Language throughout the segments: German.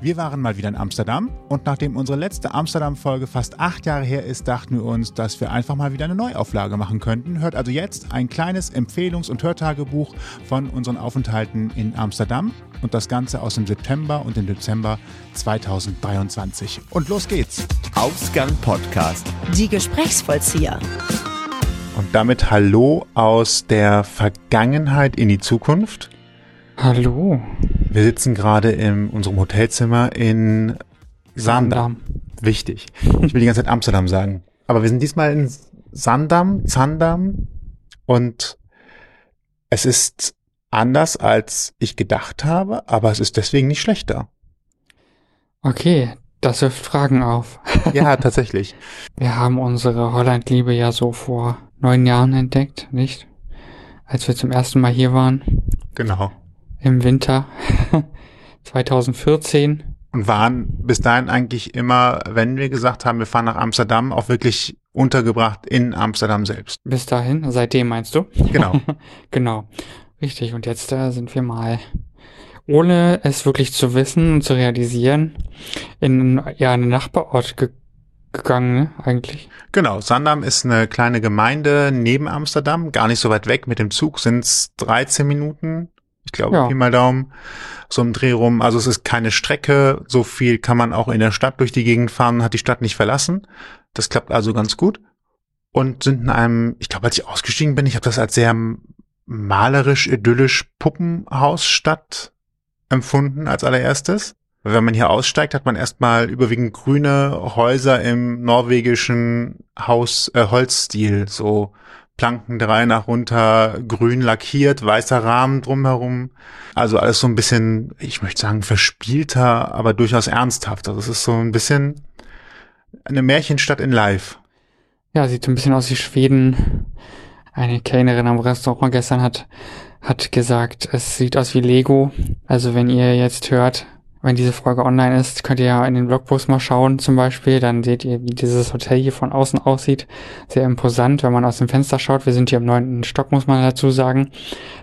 Wir waren mal wieder in Amsterdam und nachdem unsere letzte Amsterdam-Folge fast acht Jahre her ist, dachten wir uns, dass wir einfach mal wieder eine Neuauflage machen könnten. Hört also jetzt ein kleines Empfehlungs- und Hörtagebuch von unseren Aufenthalten in Amsterdam und das Ganze aus dem September und dem Dezember 2023. Und los geht's! Ausgang Podcast. Die Gesprächsvollzieher. Und damit Hallo aus der Vergangenheit in die Zukunft. Hallo. Wir sitzen gerade in unserem Hotelzimmer in Sandam. Wichtig. Ich will die ganze Zeit Amsterdam sagen. Aber wir sind diesmal in Sandam, Zandam und es ist anders, als ich gedacht habe, aber es ist deswegen nicht schlechter. Okay, das wirft Fragen auf. Ja, tatsächlich. Wir haben unsere Hollandliebe ja so vor neun Jahren entdeckt, nicht? Als wir zum ersten Mal hier waren. Genau. Im Winter 2014. Und waren bis dahin eigentlich immer, wenn wir gesagt haben, wir fahren nach Amsterdam, auch wirklich untergebracht in Amsterdam selbst. Bis dahin, seitdem meinst du? Genau. genau. Richtig. Und jetzt äh, sind wir mal, ohne es wirklich zu wissen und zu realisieren, in ja, einen Nachbarort ge gegangen, ne, eigentlich. Genau, Sandam ist eine kleine Gemeinde neben Amsterdam, gar nicht so weit weg. Mit dem Zug sind es 13 Minuten, ich glaube, Ja. Pi mal Daumen, so im Dreh rum. Also es ist keine Strecke, so viel kann man auch in der Stadt durch die Gegend fahren, hat die Stadt nicht verlassen. Das klappt also ganz gut. Und sind in einem, ich glaube, als ich ausgestiegen bin, ich habe das als sehr malerisch, idyllisch Puppenhausstadt empfunden als allererstes. Wenn man hier aussteigt, hat man erstmal überwiegend grüne Häuser im norwegischen Haus äh, Holzstil, so Planken drei nach runter, grün lackiert, weißer Rahmen drumherum. Also alles so ein bisschen, ich möchte sagen, verspielter, aber durchaus ernsthaft. Also es ist so ein bisschen eine Märchenstadt in Live. Ja, sieht so ein bisschen aus wie Schweden. Eine Kellnerin am Restaurant gestern hat, hat gesagt, es sieht aus wie Lego. Also wenn ihr jetzt hört, wenn diese Folge online ist, könnt ihr ja in den Blogpost mal schauen zum Beispiel. Dann seht ihr, wie dieses Hotel hier von außen aussieht. Sehr imposant, wenn man aus dem Fenster schaut. Wir sind hier im neunten Stock, muss man dazu sagen.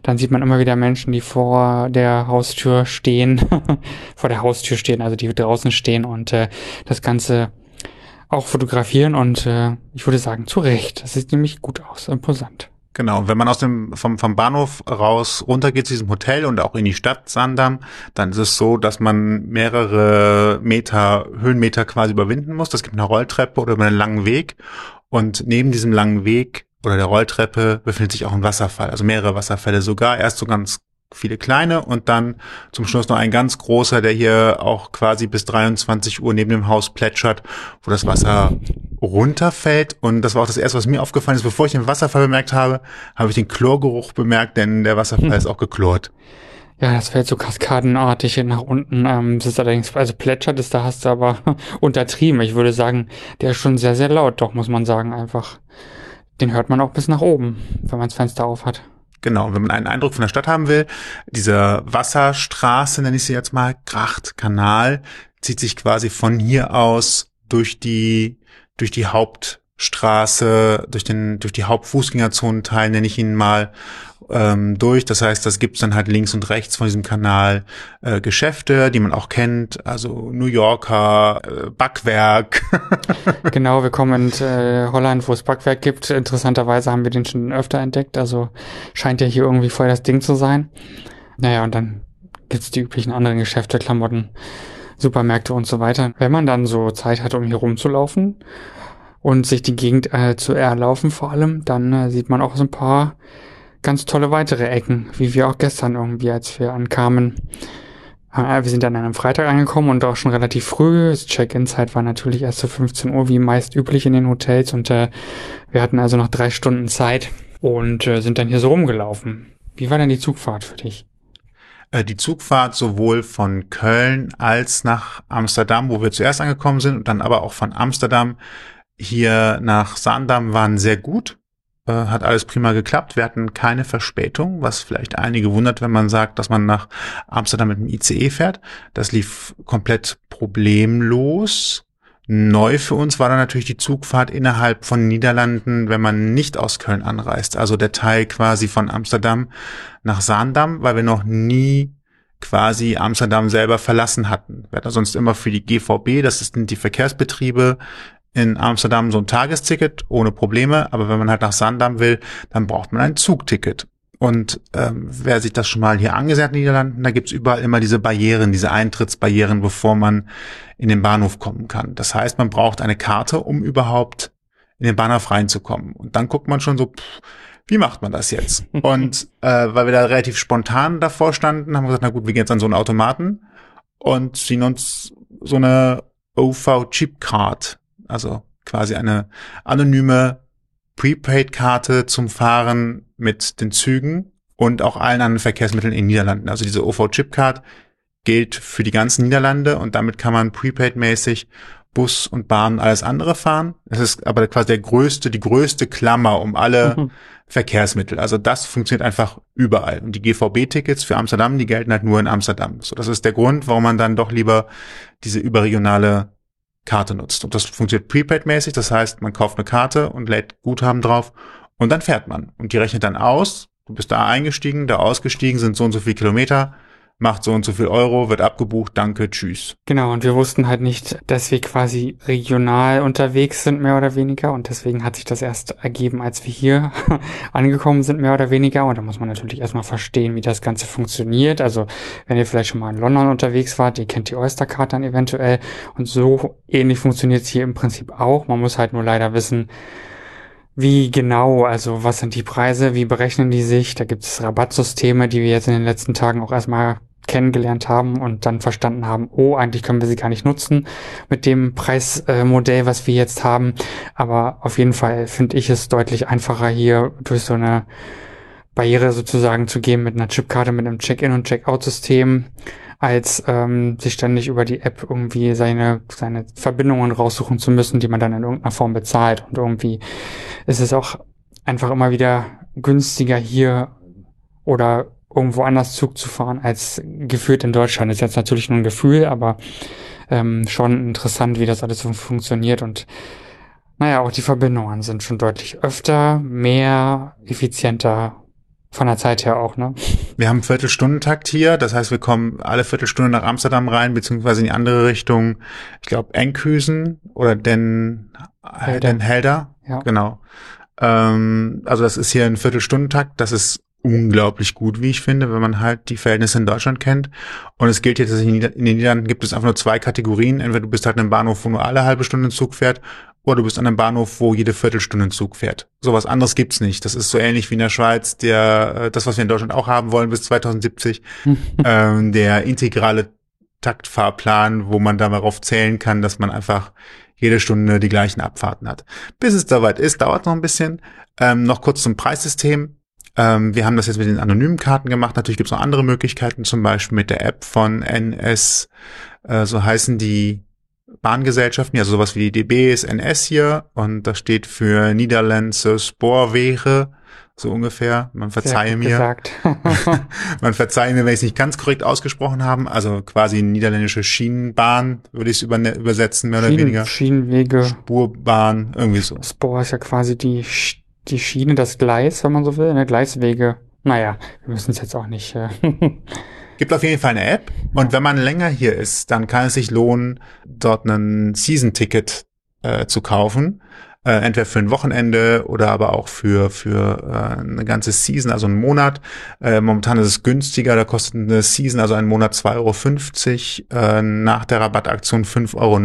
Dann sieht man immer wieder Menschen, die vor der Haustür stehen. vor der Haustür stehen, also die draußen stehen und äh, das Ganze auch fotografieren und äh, ich würde sagen, zu Recht. Das sieht nämlich gut aus, imposant. Genau, wenn man aus dem vom, vom Bahnhof raus runtergeht zu diesem Hotel und auch in die Stadt Sandam, dann ist es so, dass man mehrere Meter, Höhenmeter quasi überwinden muss. Das gibt eine Rolltreppe oder einen langen Weg. Und neben diesem langen Weg oder der Rolltreppe befindet sich auch ein Wasserfall, also mehrere Wasserfälle sogar. Erst so ganz viele kleine und dann zum Schluss noch ein ganz großer, der hier auch quasi bis 23 Uhr neben dem Haus plätschert, wo das Wasser runterfällt. Und das war auch das erste, was mir aufgefallen ist. Bevor ich den Wasserfall bemerkt habe, habe ich den Chlorgeruch bemerkt, denn der Wasserfall ist auch geklort. Ja, das fällt so kaskadenartig nach unten. Ähm, es ist allerdings, also plätschert ist, da hast du aber untertrieben. Ich würde sagen, der ist schon sehr, sehr laut, doch, muss man sagen, einfach. Den hört man auch bis nach oben, wenn man das Fenster auf hat. Genau, wenn man einen Eindruck von der Stadt haben will, diese Wasserstraße, nenne ich sie jetzt mal, Gracht, Kanal, zieht sich quasi von hier aus durch die, durch die Hauptstraße, durch den, durch die Hauptfußgängerzonenteil, nenne ich ihn mal, ähm, durch. Das heißt, das gibt's dann halt links und rechts von diesem Kanal äh, Geschäfte, die man auch kennt, also New Yorker, äh, Backwerk. Genau, wir kommen in äh, Holland, wo es Backwerk gibt. Interessanterweise haben wir den schon öfter entdeckt. Also scheint ja hier irgendwie voll das Ding zu sein. Naja, und dann gibt's die üblichen anderen Geschäfte, Klamotten, Supermärkte und so weiter. Wenn man dann so Zeit hat, um hier rumzulaufen und sich die Gegend äh, zu erlaufen vor allem, dann äh, sieht man auch so ein paar ganz tolle weitere Ecken, wie wir auch gestern irgendwie, als wir ankamen. Äh, Wir sind dann an einem Freitag angekommen und auch schon relativ früh. Das Check-in-Zeit war natürlich erst zu 15 Uhr, wie meist üblich in den Hotels. Und äh, wir hatten also noch drei Stunden Zeit und äh, sind dann hier so rumgelaufen. Wie war denn die Zugfahrt für dich? Äh, die Zugfahrt sowohl von Köln als nach Amsterdam, wo wir zuerst angekommen sind, und dann aber auch von Amsterdam hier nach Zaandam waren sehr gut. Äh, Hat alles prima geklappt. Wir hatten keine Verspätung, was vielleicht einige wundert, wenn man sagt, dass man nach Amsterdam mit dem ICE fährt. Das lief komplett problemlos. Neu für uns war dann natürlich die Zugfahrt innerhalb von Niederlanden, wenn man nicht aus Köln anreist. Also der Teil quasi von Amsterdam nach Zaandam, weil wir noch nie quasi Amsterdam selber verlassen hatten. Wir hatten sonst immer für die GVB, das sind die Verkehrsbetriebe in Amsterdam so ein Tagesticket ohne Probleme, aber wenn man halt nach Sandam will, dann braucht man ein Zugticket. Und ähm, wer sich das schon mal hier angesehen hat in den Niederlanden, da gibt's überall immer diese Barrieren, diese Eintrittsbarrieren, bevor man in den Bahnhof kommen kann. Das heißt, man braucht eine Karte, um überhaupt in den Bahnhof reinzukommen. Und dann guckt man schon so, pff, wie macht man das jetzt? Und äh, weil wir da relativ spontan davor standen, haben wir gesagt, na gut, wir gehen jetzt an so einen Automaten und ziehen uns so eine OV-Chip-Card, also quasi eine anonyme Prepaid-Karte zum Fahren mit den Zügen und auch allen anderen Verkehrsmitteln in den Niederlanden. Also diese OV-Chip-Card gilt für die ganzen Niederlande und damit kann man prepaid-mäßig Bus und Bahn alles andere fahren. Das ist aber quasi der größte, die größte Klammer um alle mhm. Verkehrsmittel. Also das funktioniert einfach überall. Und die GVB-Tickets für Amsterdam, die gelten halt nur in Amsterdam. So, das ist der Grund, warum man dann doch lieber diese überregionale Karte nutzt. Und das funktioniert prepaid-mäßig, das heißt, man kauft eine Karte und lädt Guthaben drauf und dann fährt man. Und die rechnet dann aus, du bist da eingestiegen, da ausgestiegen, sind so und so viele Kilometer, macht so und so viel Euro, wird abgebucht, danke, tschüss. Genau, und wir wussten halt nicht, dass wir quasi regional unterwegs sind, mehr oder weniger. Und deswegen hat sich das erst ergeben, als wir hier angekommen sind, mehr oder weniger. Und da muss man natürlich erstmal verstehen, wie das Ganze funktioniert. Also, wenn ihr vielleicht schon mal in London unterwegs wart, ihr kennt die Oyster-Card dann eventuell. Und so ähnlich funktioniert es hier im Prinzip auch. Man muss halt nur leider wissen, wie genau, also was sind die Preise, wie berechnen die sich? Da gibt es Rabattsysteme, die wir jetzt in den letzten Tagen auch erstmal kennengelernt haben und dann verstanden haben, oh, eigentlich können wir sie gar nicht nutzen mit dem Preismodell, was wir jetzt haben. Aber auf jeden Fall finde ich es deutlich einfacher hier durch so eine Barriere sozusagen zu gehen mit einer Chipkarte, mit einem Check-in und Check-out-System als ähm, sich ständig über die App irgendwie seine, seine Verbindungen raussuchen zu müssen, die man dann in irgendeiner Form bezahlt. Und irgendwie ist es auch einfach immer wieder günstiger hier oder irgendwo anders Zug zu fahren als geführt in Deutschland. ist jetzt natürlich nur ein Gefühl, aber ähm, schon interessant, wie das alles so funktioniert und naja, auch die Verbindungen sind schon deutlich öfter, mehr, effizienter von der Zeit her auch, ne? Wir haben Viertelstundentakt hier, das heißt, wir kommen alle Viertelstunde nach Amsterdam rein, beziehungsweise in die andere Richtung, ich glaube, Enkhuizen oder Den, Helder. Den Helder. Ja. Genau. Ähm, also das ist hier ein Viertelstundentakt, das ist unglaublich gut, wie ich finde, wenn man halt die Verhältnisse in Deutschland kennt. Und es gilt jetzt, dass in den Niederlanden gibt es einfach nur zwei Kategorien. Entweder du bist halt in einem Bahnhof, wo nur alle halbe Stunde ein Zug fährt, oder du bist an einem Bahnhof, wo jede Viertelstunde ein Zug fährt. Sowas anderes gibt's nicht. Das ist so ähnlich wie in der Schweiz, der, äh, das, was wir in Deutschland auch haben wollen bis 2070, ähm, der integrale Taktfahrplan, wo man darauf zählen kann, dass man einfach jede Stunde die gleichen Abfahrten hat. Bis es soweit ist, dauert noch ein bisschen. Ähm, noch kurz zum Preissystem. Ähm, wir haben das jetzt mit den anonymen Karten gemacht. Natürlich gibt es noch andere Möglichkeiten, zum Beispiel mit der App von NS, äh, so heißen die Bahngesellschaften, also sowas wie die DB ist NS hier und das steht für Niederländische Spoorwege, so ungefähr. Man verzeihe mir. Man verzeihe mir, wenn ich es nicht ganz korrekt ausgesprochen habe. Also quasi niederländische Schienenbahn, würde ich es übersetzen, mehr Schienen, oder weniger. Schienenwege. Spurbahn, irgendwie so. Spoor ist ja quasi die, die Schiene, das Gleis, wenn man so will, ne? Gleiswege. Naja, wir müssen es jetzt auch nicht. Äh Gibt auf jeden Fall eine App. Und wenn man länger hier ist, dann kann es sich lohnen, dort ein Season-Ticket äh, zu kaufen äh, entweder für ein Wochenende oder aber auch für für äh, eine ganze Season, also einen Monat. Äh, momentan ist es günstiger, da kostet eine Season, also ein Monat 2,50 Euro, äh, nach der Rabattaktion 5,90 Euro,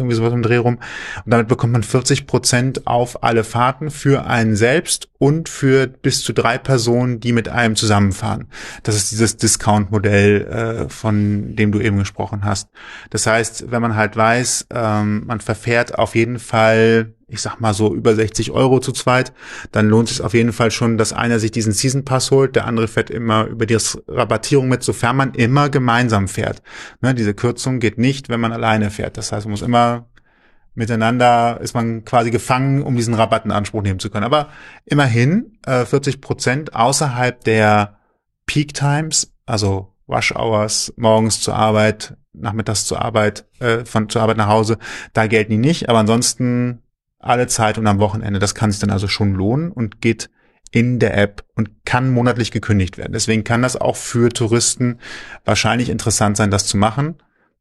irgendwie sowas im Dreh rum. Und damit bekommt man 40 Prozent auf alle Fahrten für einen selbst und für bis zu drei Personen, die mit einem zusammenfahren. Das ist dieses Discount-Modell, äh, von dem du eben gesprochen hast. Das heißt, wenn man halt weiß, ähm, man verfährt auf jeden Fall ich sag mal so über 60 Euro zu zweit, dann lohnt es auf jeden Fall schon, dass einer sich diesen Season Pass holt, der andere fährt immer über die Rabattierung mit, sofern man immer gemeinsam fährt. Ne, diese Kürzung geht nicht, wenn man alleine fährt. Das heißt, man muss immer miteinander ist man quasi gefangen, um diesen Rabatt in Anspruch nehmen zu können. Aber immerhin äh, 40 Prozent außerhalb der Peak Times, also Rush Hours, morgens zur Arbeit, nachmittags zur Arbeit, äh, von zur Arbeit nach Hause, da gelten die nicht. Aber ansonsten alle Zeit und am Wochenende. Das kann sich dann also schon lohnen und geht in der App und kann monatlich gekündigt werden. Deswegen kann das auch für Touristen wahrscheinlich interessant sein, das zu machen.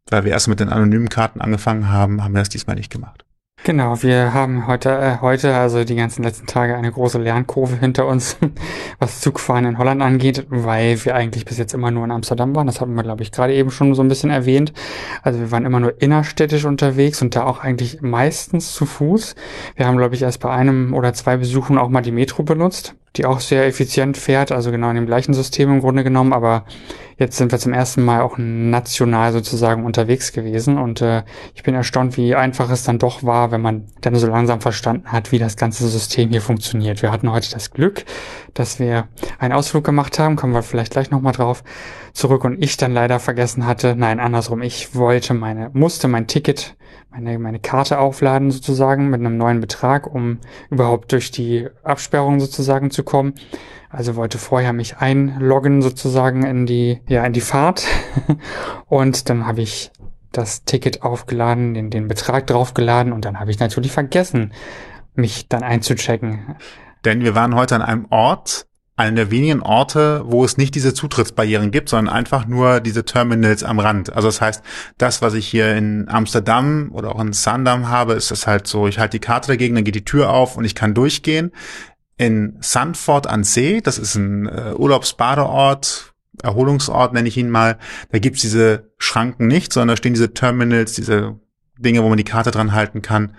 Weil wir erst mit den anonymen Karten angefangen haben, haben wir das diesmal nicht gemacht. Genau, wir haben heute, äh, heute, also die ganzen letzten Tage, eine große Lernkurve hinter uns, was Zugfahren in Holland angeht, weil wir eigentlich bis jetzt immer nur in Amsterdam waren. Das hatten wir, glaube ich, gerade eben schon so ein bisschen erwähnt. Also wir waren immer nur innerstädtisch unterwegs und da auch eigentlich meistens zu Fuß. Wir haben, glaube ich, erst bei einem oder zwei Besuchen auch mal die Metro benutzt die auch sehr effizient fährt, also genau in dem gleichen System im Grunde genommen, aber jetzt sind wir zum ersten Mal auch national sozusagen unterwegs gewesen und äh, ich bin erstaunt, wie einfach es dann doch war, wenn man dann so langsam verstanden hat, wie das ganze System hier funktioniert. Wir hatten heute das Glück, dass wir einen Ausflug gemacht haben, kommen wir vielleicht gleich nochmal drauf zurück und ich dann leider vergessen hatte, nein, andersrum, ich wollte meine, musste mein Ticket meine, meine Karte aufladen sozusagen mit einem neuen Betrag, um überhaupt durch die Absperrung sozusagen zu kommen. Also wollte vorher mich einloggen sozusagen in die, ja, in die Fahrt. und dann habe ich das Ticket aufgeladen, den, den Betrag draufgeladen und dann habe ich natürlich vergessen, mich dann einzuchecken. Denn wir waren heute an einem Ort, einer der wenigen Orte, wo es nicht diese Zutrittsbarrieren gibt, sondern einfach nur diese Terminals am Rand. Also das heißt, das, was ich hier in Amsterdam oder auch in Sandam habe, ist das halt so, ich halte die Karte dagegen, dann geht die Tür auf und ich kann durchgehen. In Sandford an See, das ist ein äh, Urlaubsbadeort, Erholungsort nenne ich ihn mal, da gibt's diese Schranken nicht, sondern da stehen diese Terminals, diese Dinge, wo man die Karte dran halten kann,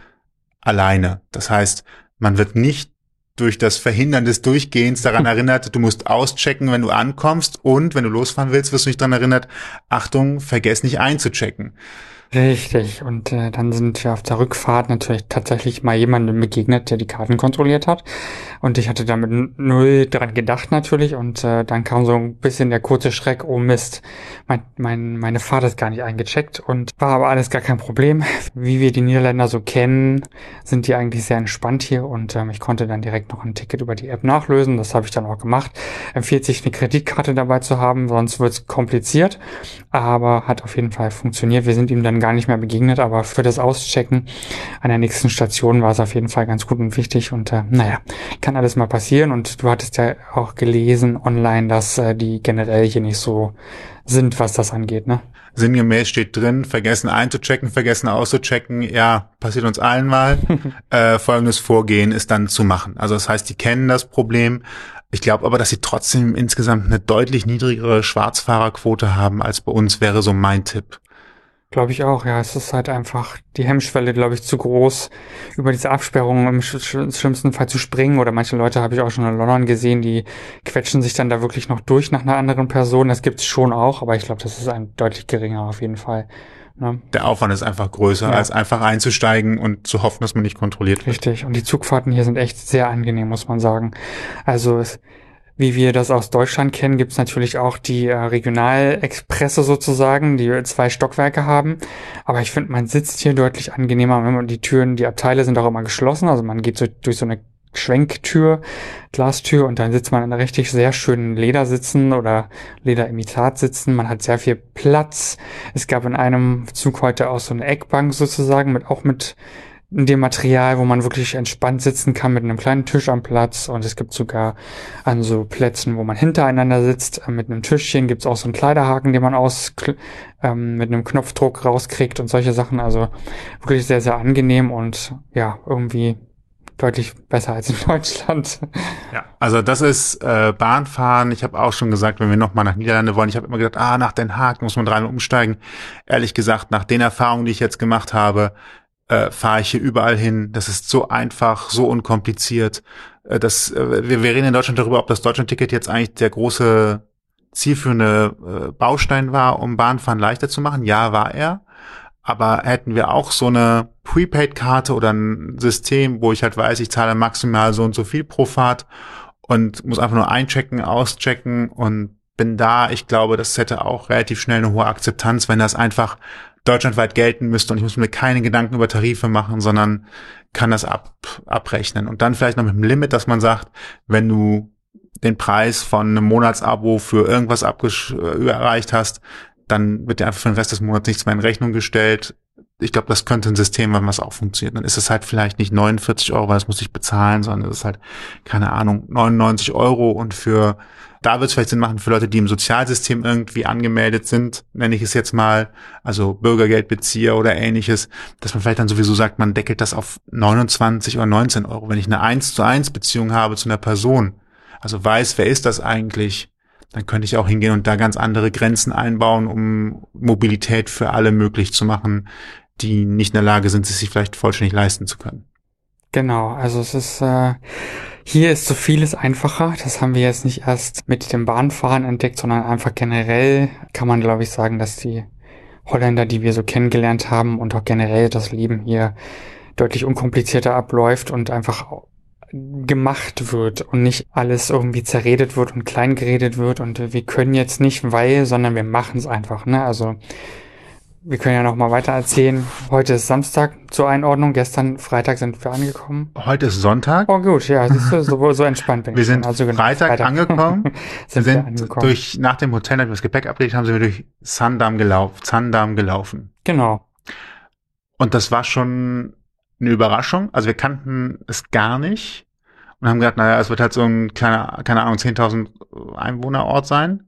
alleine. Das heißt, man wird nicht durch das Verhindern des Durchgehens daran erinnert, du musst auschecken, wenn du ankommst und wenn du losfahren willst, wirst du nicht daran erinnert, Achtung, vergess nicht einzuchecken. Richtig. Und äh, dann sind wir auf der Rückfahrt natürlich tatsächlich mal jemandem begegnet, der die Karten kontrolliert hat. Und ich hatte damit null dran gedacht natürlich. Und äh, dann kam so ein bisschen der kurze Schreck, oh Mist, mein, mein, meine Fahrt ist gar nicht eingecheckt. Und war aber alles gar kein Problem. Wie wir die Niederländer so kennen, sind die eigentlich sehr entspannt hier. Und ähm, ich konnte dann direkt noch ein Ticket über die App nachlösen. Das habe ich dann auch gemacht. Empfiehlt sich eine Kreditkarte dabei zu haben, sonst wird es kompliziert. Aber hat auf jeden Fall funktioniert. Wir sind ihm dann gar nicht mehr begegnet, aber für das Auschecken an der nächsten Station war es auf jeden Fall ganz gut und wichtig und äh, naja, kann alles mal passieren und du hattest ja auch gelesen online, dass äh, die generell hier nicht so sind, was das angeht, ne? Sinngemäß steht drin, vergessen einzuchecken, vergessen auszuchecken, ja, passiert uns allen mal. äh, folgendes Vorgehen ist dann zu machen. Also das heißt, die kennen das Problem. Ich glaube aber, dass sie trotzdem insgesamt eine deutlich niedrigere Schwarzfahrerquote haben als bei uns, wäre so mein Tipp. Glaube ich auch, ja. Es ist halt einfach die Hemmschwelle, glaube ich, zu groß, über diese Absperrung im sch schlimmsten Fall zu springen. Oder manche Leute habe ich auch schon in London gesehen, die quetschen sich dann da wirklich noch durch nach einer anderen Person. Das gibt's schon auch, aber ich glaube, das ist ein deutlich geringer auf jeden Fall. Ne? Der Aufwand ist einfach größer, ja. als einfach einzusteigen und zu hoffen, dass man nicht kontrolliert wird. Richtig. Und die Zugfahrten hier sind echt sehr angenehm, muss man sagen. Also es, wie wir das aus Deutschland kennen, gibt es natürlich auch die äh, Regionalexpresse sozusagen, die zwei Stockwerke haben. Aber ich finde, man sitzt hier deutlich angenehmer. Wenn man die Türen, die Abteile sind auch immer geschlossen. Also man geht so durch so eine Schwenktür, Glastür und dann sitzt man in richtig sehr schönen Ledersitzen oder Lederimitatsitzen. Man hat sehr viel Platz. Es gab in einem Zug heute auch so eine Eckbank sozusagen mit auch mit in dem Material, wo man wirklich entspannt sitzen kann mit einem kleinen Tisch am Platz. Und es gibt sogar an so Plätzen, wo man hintereinander sitzt, äh, mit einem Tischchen gibt's auch so einen Kleiderhaken, den man aus ähm, mit einem Knopfdruck rauskriegt und solche Sachen. Also wirklich sehr, sehr angenehm und ja, irgendwie deutlich besser als in Deutschland. Ja, also das ist äh, Bahnfahren. Ich habe auch schon gesagt, wenn wir nochmal nach Niederlande wollen, ich habe immer gedacht, ah, nach Den Haag muss man dreimal umsteigen. Ehrlich gesagt, nach den Erfahrungen, die ich jetzt gemacht habe, äh, fahre ich hier überall hin. Das ist so einfach, so unkompliziert. Äh, das, äh, wir, wir reden in Deutschland darüber, ob das Deutschland-Ticket jetzt eigentlich der große zielführende äh, Baustein war, um Bahnfahren leichter zu machen. Ja, war er. Aber hätten wir auch so eine Prepaid-Karte oder ein System, wo ich halt weiß, ich zahle maximal so und so viel pro Fahrt und muss einfach nur einchecken, auschecken und bin da. Ich glaube, das hätte auch relativ schnell eine hohe Akzeptanz, wenn das einfach deutschlandweit gelten müsste und ich muss mir keine Gedanken über Tarife machen, sondern kann das ab, abrechnen. Und dann vielleicht noch mit dem Limit, dass man sagt, wenn du den Preis von einem Monatsabo für irgendwas äh, erreicht hast, dann wird dir einfach für den Rest des Monats nichts mehr in Rechnung gestellt. ich glaube, das könnte ein System sein, was auch funktioniert. Dann ist es halt vielleicht nicht 49 Euro, weil das muss ich bezahlen, sondern es ist halt, keine Ahnung, 99 Euro und für, da wird es vielleicht Sinn machen für Leute, die im Sozialsystem irgendwie angemeldet sind, nenne ich es jetzt mal, also Bürgergeldbezieher oder ähnliches, dass man vielleicht dann sowieso sagt, man deckelt das auf 29 oder 19 Euro. Wenn ich eine 1 zu 1 Beziehung habe zu einer Person, also weiß, wer ist das eigentlich, dann könnte ich auch hingehen und da ganz andere Grenzen einbauen, um Mobilität für alle möglich zu machen, die nicht in der Lage sind, sich vielleicht vollständig leisten zu können. Genau, also es ist äh, hier ist so vieles einfacher. Das haben wir jetzt nicht erst mit dem Bahnfahren entdeckt, sondern einfach generell kann man, glaube ich, sagen, dass die Holländer, die wir so kennengelernt haben und auch generell das Leben hier deutlich unkomplizierter abläuft und einfach gemacht wird und nicht alles irgendwie zerredet wird und klein geredet wird und wir können jetzt nicht, weil, sondern wir machen es einfach. Ne? Also wir können ja noch mal weiter erzählen. Heute ist Samstag zur Einordnung. Gestern Freitag sind wir angekommen. Heute ist Sonntag. Oh gut, ja, siehst du, so, so entspannt bin wir ich. sind also genau, Freitag, Freitag, angekommen. sind wir sind wir angekommen. durch nach dem Hotel, nachdem wir das Gepäck abgelegt haben, sind wir durch Sandam gelaufen. Sandam gelaufen. Genau. Und das war schon eine Überraschung. Also wir kannten es gar nicht und haben gedacht, naja, es wird halt so ein kleiner, keine Ahnung, 10.000 Einwohnerort sein.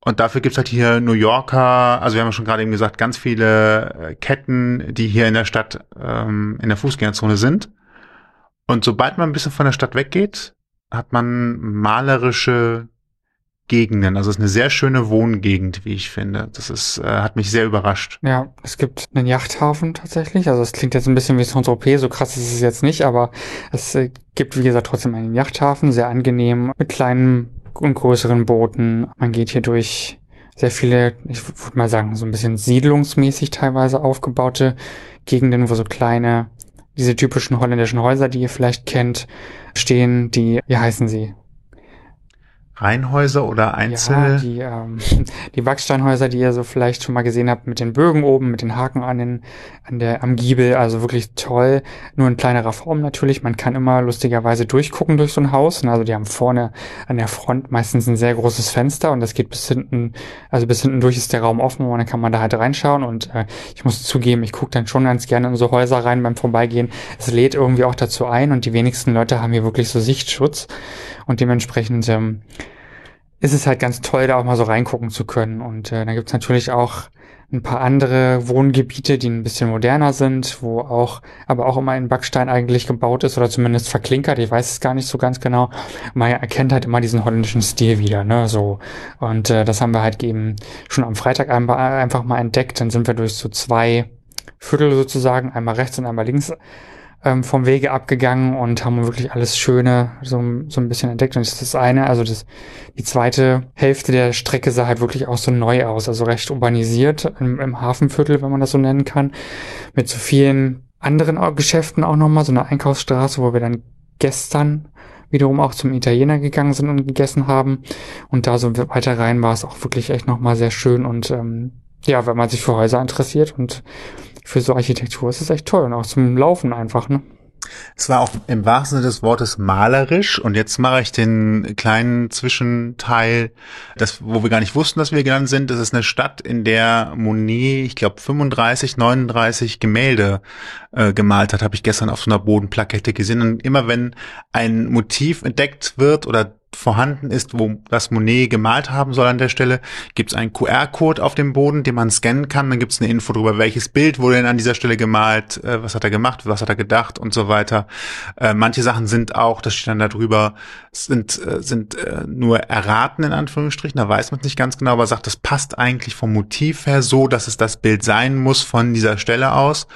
Und dafür gibt's halt hier New Yorker, also wir haben ja schon gerade eben gesagt, ganz viele äh, Ketten, die hier in der Stadt ähm, in der Fußgängerzone sind. Und sobald man ein bisschen von der Stadt weggeht, hat man malerische Gegenden. Also es ist eine sehr schöne Wohngegend, wie ich finde. Das ist, äh, hat mich sehr überrascht. Ja, es gibt einen Yachthafen tatsächlich. Also es klingt jetzt ein bisschen wie Saint-Tropez, so krass ist es jetzt nicht, aber es äh, gibt, wie gesagt, trotzdem einen Yachthafen, sehr angenehm, mit kleinen und größeren Booten. Man geht hier durch sehr viele, ich würde mal sagen, so ein bisschen siedlungsmäßig teilweise aufgebaute Gegenden, wo so kleine, diese typischen holländischen Häuser, die ihr vielleicht kennt, stehen, die, wie heißen sie? Reihenhäuser oder Einzel? Ja, die, ähm, die Backsteinhäuser, die ihr so vielleicht schon mal gesehen habt, mit den Bögen oben, mit den Haken an den, an der, am Giebel, also wirklich toll. Nur in kleinerer Form natürlich. Man kann immer lustigerweise durchgucken durch so ein Haus. Also die haben vorne an der Front meistens ein sehr großes Fenster und das geht bis hinten, also bis hinten durch ist der Raum offen und dann kann man da halt reinschauen und äh, ich muss zugeben, ich gucke dann schon ganz gerne in so Häuser rein beim Vorbeigehen. Es lädt irgendwie auch dazu ein und die wenigsten Leute haben hier wirklich so Sichtschutz und dementsprechend ähm, ist es halt ganz toll, da auch mal so reingucken zu können. Und äh, dann gibt's natürlich auch ein paar andere Wohngebiete, die ein bisschen moderner sind, wo auch, aber auch immer in Backstein eigentlich gebaut ist oder zumindest verklinkert. Ich weiß es gar nicht so ganz genau. Man erkennt halt immer diesen holländischen Stil wieder, ne, so. Und äh, das haben wir halt eben schon am Freitag einfach mal entdeckt. Dann sind wir durch so zwei Viertel sozusagen, einmal rechts und einmal links ähm, vom Wege abgegangen und haben wirklich alles Schöne so, so ein bisschen entdeckt. Und das ist das eine, also das, die zweite Hälfte der Strecke sah halt wirklich auch so neu aus, also recht urbanisiert im, im Hafenviertel, wenn man das so nennen kann, mit so vielen anderen Geschäften auch nochmal, so eine Einkaufsstraße, wo wir dann gestern wiederum auch zum Italiener gegangen sind und gegessen haben. Und da so weiter rein war es auch wirklich echt nochmal sehr schön und ähm, ja, wenn man sich für Häuser interessiert und für so Architektur ist es echt toll und auch zum Laufen einfach, ne? Es war auch im wahrsten Sinne des Wortes malerisch und jetzt mache ich den kleinen Zwischenteil, das, wo wir gar nicht wussten, dass wir genannt sind. Das ist eine Stadt, in der Monet, ich glaube 35, 39 Gemälde äh, gemalt hat, habe ich gestern auf so einer Bodenplakette gesehen. Und immer wenn ein Motiv entdeckt wird oder vorhanden ist, wo das Monet gemalt haben soll an der Stelle, gibt es einen QR-Code auf dem Boden, den man scannen kann. Dann gibt es eine Info darüber, welches Bild wurde denn an dieser Stelle gemalt, äh, was hat er gemacht, was hat er gedacht und so weiter. Äh, manche Sachen sind auch, das steht dann da drüber, sind, äh, sind äh, nur erraten in Anführungsstrichen, da weiß man es nicht ganz genau, aber sagt, das passt eigentlich vom Motiv her so, dass es das Bild sein muss von dieser Stelle aus.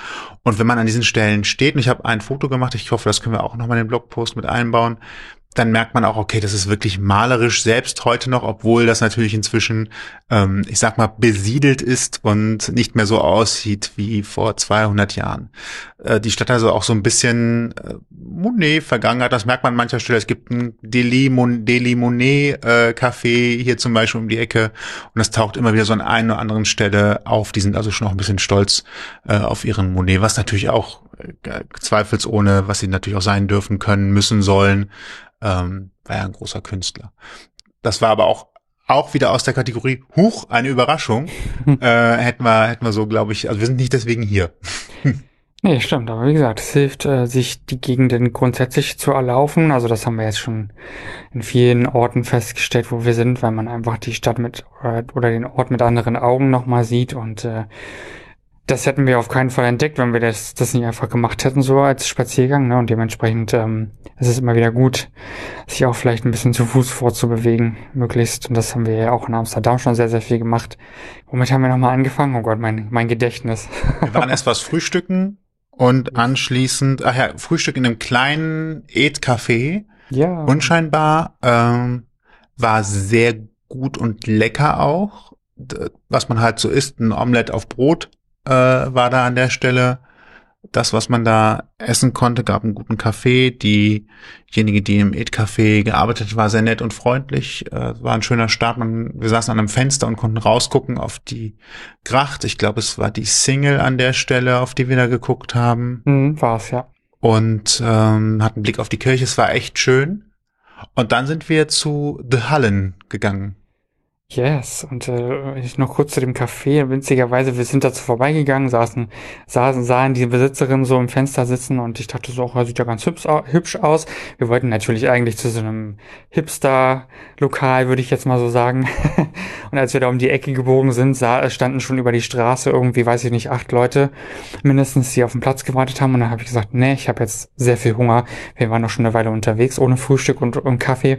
Und wenn man an diesen Stellen steht, und ich habe ein Foto gemacht, ich hoffe, das können wir auch nochmal in den Blogpost mit einbauen, dann merkt man auch, okay, das ist wirklich malerisch selbst heute noch, obwohl das natürlich inzwischen, ähm, ich sag mal, besiedelt ist und nicht mehr so aussieht wie vor 200 Jahren. Äh, die Stadt also auch so ein bisschen äh, Monet vergangen hat, das merkt man an mancher Stelle. Es gibt ein Deli, Mon, Deli Monet äh, hier zum Beispiel um die Ecke und das taucht immer wieder so an einer oder anderen Stelle auf. Die sind also schon auch ein bisschen stolz äh, auf ihren Monet, was natürlich auch äh, zweifelsohne, was sie natürlich auch sein dürfen können, müssen sollen, ähm, war ja ein großer Künstler. Das war aber auch auch wieder aus der Kategorie Huch, eine Überraschung, äh, hätten wir, hätten wir so, glaube ich, also wir sind nicht deswegen hier. Nee, stimmt, aber wie gesagt, es hilft, äh, sich die Gegenden grundsätzlich zu erlaufen. Also das haben wir jetzt schon in vielen Orten festgestellt, wo wir sind, weil man einfach die Stadt mit oder, oder den Ort mit anderen Augen nochmal sieht und äh, das hätten wir auf keinen Fall entdeckt, wenn wir das, das nicht einfach gemacht hätten, so als Spaziergang. Ne? Und dementsprechend ähm, ist es immer wieder gut, sich auch vielleicht ein bisschen zu Fuß vorzubewegen, möglichst. Und das haben wir ja auch in Amsterdam schon sehr, sehr viel gemacht. Womit haben wir nochmal angefangen? Oh Gott, mein, mein Gedächtnis. Wir waren erst was frühstücken und anschließend, ach ja, Frühstück in einem kleinen Eat-Café. ja. Unscheinbar, ähm, war sehr gut und lecker auch. Was man halt so isst, ein Omelett auf Brot äh, war da an der Stelle. Das, was man da essen konnte, gab einen guten Kaffee. Diejenige, die im Eat-Café gearbeitet hat, war sehr nett und freundlich. Äh, war ein schöner Start. Man, wir saßen an einem Fenster und konnten rausgucken auf die Gracht. Ich glaube, es war die Single an der Stelle, auf die wir da geguckt haben Mhm, war's, ja. und ähm, hatten einen Blick auf die Kirche. Es war echt schön. Und dann sind wir zu The Hallen gegangen. Yes, und äh, ich noch kurz zu dem Café. Winzigerweise, wir sind dazu vorbeigegangen, saßen, saßen, sahen die Besitzerin so im Fenster sitzen und ich dachte so, oh, sieht ja ganz hübsch aus. Wir wollten natürlich eigentlich zu so einem Hipster-Lokal, würde ich jetzt mal so sagen. und als wir da um die Ecke gebogen sind, sah, standen schon über die Straße irgendwie, weiß ich nicht, acht Leute mindestens, die auf den Platz gewartet haben. Und dann habe ich gesagt, nee, ich habe jetzt sehr viel Hunger. Wir waren noch schon eine Weile unterwegs, ohne Frühstück und, und Kaffee.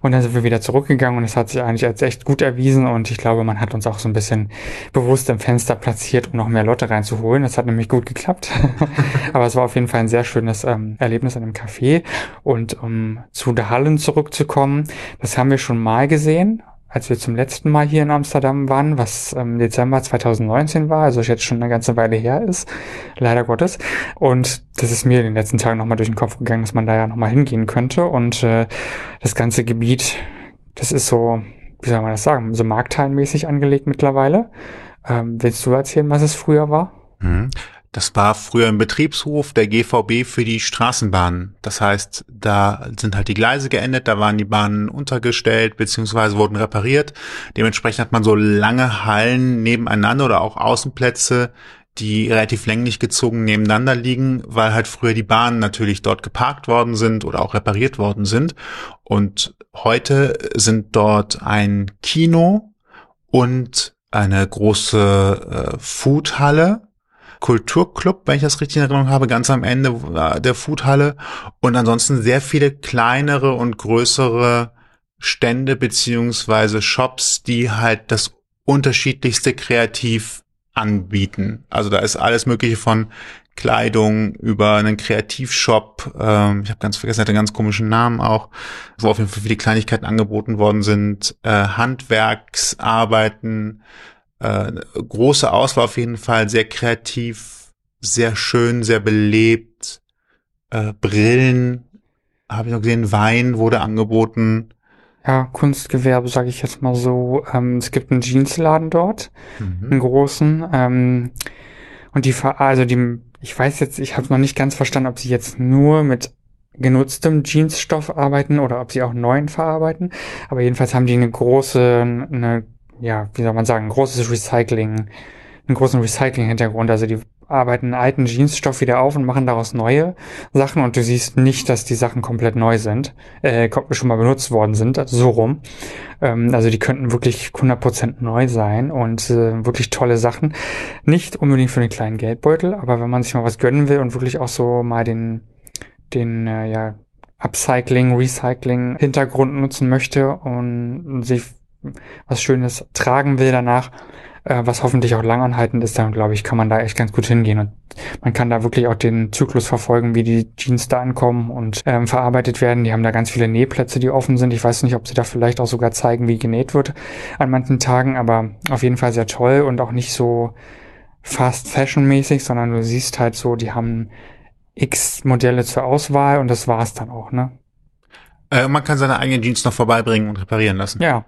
Und dann sind wir wieder zurückgegangen und es hat sich eigentlich als echt gut erwiesen und ich glaube, man hat uns auch so ein bisschen bewusst im Fenster platziert, um noch mehr Leute reinzuholen. Das hat nämlich gut geklappt. Aber es war auf jeden Fall ein sehr schönes ähm, Erlebnis in einem Café. Und um zu der Hallen zurückzukommen, das haben wir schon mal gesehen, als wir zum letzten Mal hier in Amsterdam waren, was im Dezember 2019 war, also jetzt schon eine ganze Weile her ist, leider Gottes. Und das ist mir in den letzten Tagen nochmal durch den Kopf gegangen, dass man da ja nochmal hingehen könnte. Und äh, das ganze Gebiet, das ist so, wie soll man das sagen, so markthallenmäßig angelegt mittlerweile. Ähm, willst du erzählen, was es früher war? Mhm. Das war früher ein Betriebshof der GVB für die Straßenbahnen. Das heißt, da sind halt die Gleise geendet, da waren die Bahnen untergestellt beziehungsweise wurden repariert. Dementsprechend hat man so lange Hallen nebeneinander oder auch Außenplätze, die relativ länglich gezogen nebeneinander liegen, weil halt früher die Bahnen natürlich dort geparkt worden sind oder auch repariert worden sind. Und heute sind dort ein Kino und eine große äh, Foodhalle Kulturclub, wenn ich das richtig in Erinnerung habe, ganz am Ende äh, der Foodhalle und ansonsten sehr viele kleinere und größere Stände beziehungsweise Shops, die halt das unterschiedlichste kreativ anbieten. Also da ist alles mögliche von Kleidung über einen Kreativshop, ähm, ich habe ganz vergessen, hat einen ganz komischen Namen auch, wo auf jeden Fall viele Kleinigkeiten angeboten worden sind, äh, Handwerksarbeiten, äh, große Auswahl auf jeden Fall, sehr kreativ, sehr schön, sehr belebt. Äh, Brillen habe ich noch gesehen, Wein wurde angeboten. Ja, Kunstgewerbe, sage ich jetzt mal so. Ähm, es gibt einen Jeansladen dort, einen Mhm. großen. Ähm, und die, also die, ich weiß jetzt, ich habe noch nicht ganz verstanden, ob sie jetzt nur mit genutztem Jeansstoff arbeiten oder ob sie auch neuen verarbeiten. Aber jedenfalls haben die eine große, eine, ja, wie soll man sagen, ein großes Recycling, einen großen Recycling-Hintergrund. Also die arbeiten alten Jeansstoff wieder auf und machen daraus neue Sachen und du siehst nicht, dass die Sachen komplett neu sind, äh, schon mal benutzt worden sind, also so rum. Ähm, also die könnten wirklich 100% neu sein und äh, wirklich tolle Sachen. Nicht unbedingt für den kleinen Geldbeutel, aber wenn man sich mal was gönnen will und wirklich auch so mal den, den, äh, ja, Upcycling, Recycling Hintergrund nutzen möchte und sich was Schönes tragen will danach, äh, was hoffentlich auch langanhaltend ist, dann glaube ich, kann man da echt ganz gut hingehen und man kann da wirklich auch den Zyklus verfolgen, wie die Jeans da ankommen und ähm, verarbeitet werden. Die haben da ganz viele Nähplätze, die offen sind. Ich weiß nicht, ob sie da vielleicht auch sogar zeigen, wie genäht wird an manchen Tagen, aber auf jeden Fall sehr toll und auch nicht so fast fashion mäßig, sondern du siehst halt so, die haben x Modelle zur Auswahl und das war's dann auch, ne? Äh, man kann seine eigenen Jeans noch vorbeibringen und reparieren lassen. Ja,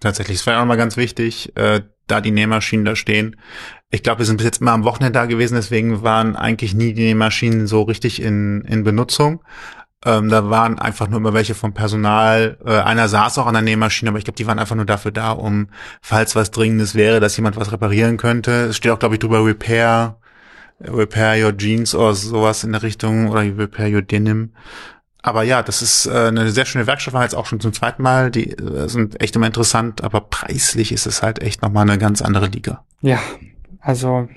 Tatsächlich. Das wäre auch mal ganz wichtig, äh, da die Nähmaschinen da stehen. Ich glaube, wir sind bis jetzt immer am Wochenende da gewesen, deswegen waren eigentlich nie die Nähmaschinen so richtig in, in Benutzung. Ähm, da waren einfach nur immer welche vom Personal. Äh, einer saß auch an der Nähmaschine, aber ich glaube, die waren einfach nur dafür da, um, falls was Dringendes wäre, dass jemand was reparieren könnte. Es steht auch, glaube ich, drüber Repair, Repair Your Jeans oder sowas in der Richtung oder Repair Your Denim. Aber ja, das ist äh, eine sehr schöne Werkstatt, war jetzt auch schon zum zweiten Mal. Die äh, sind echt immer interessant, aber preislich ist es halt echt nochmal eine ganz andere Liga. Ja, also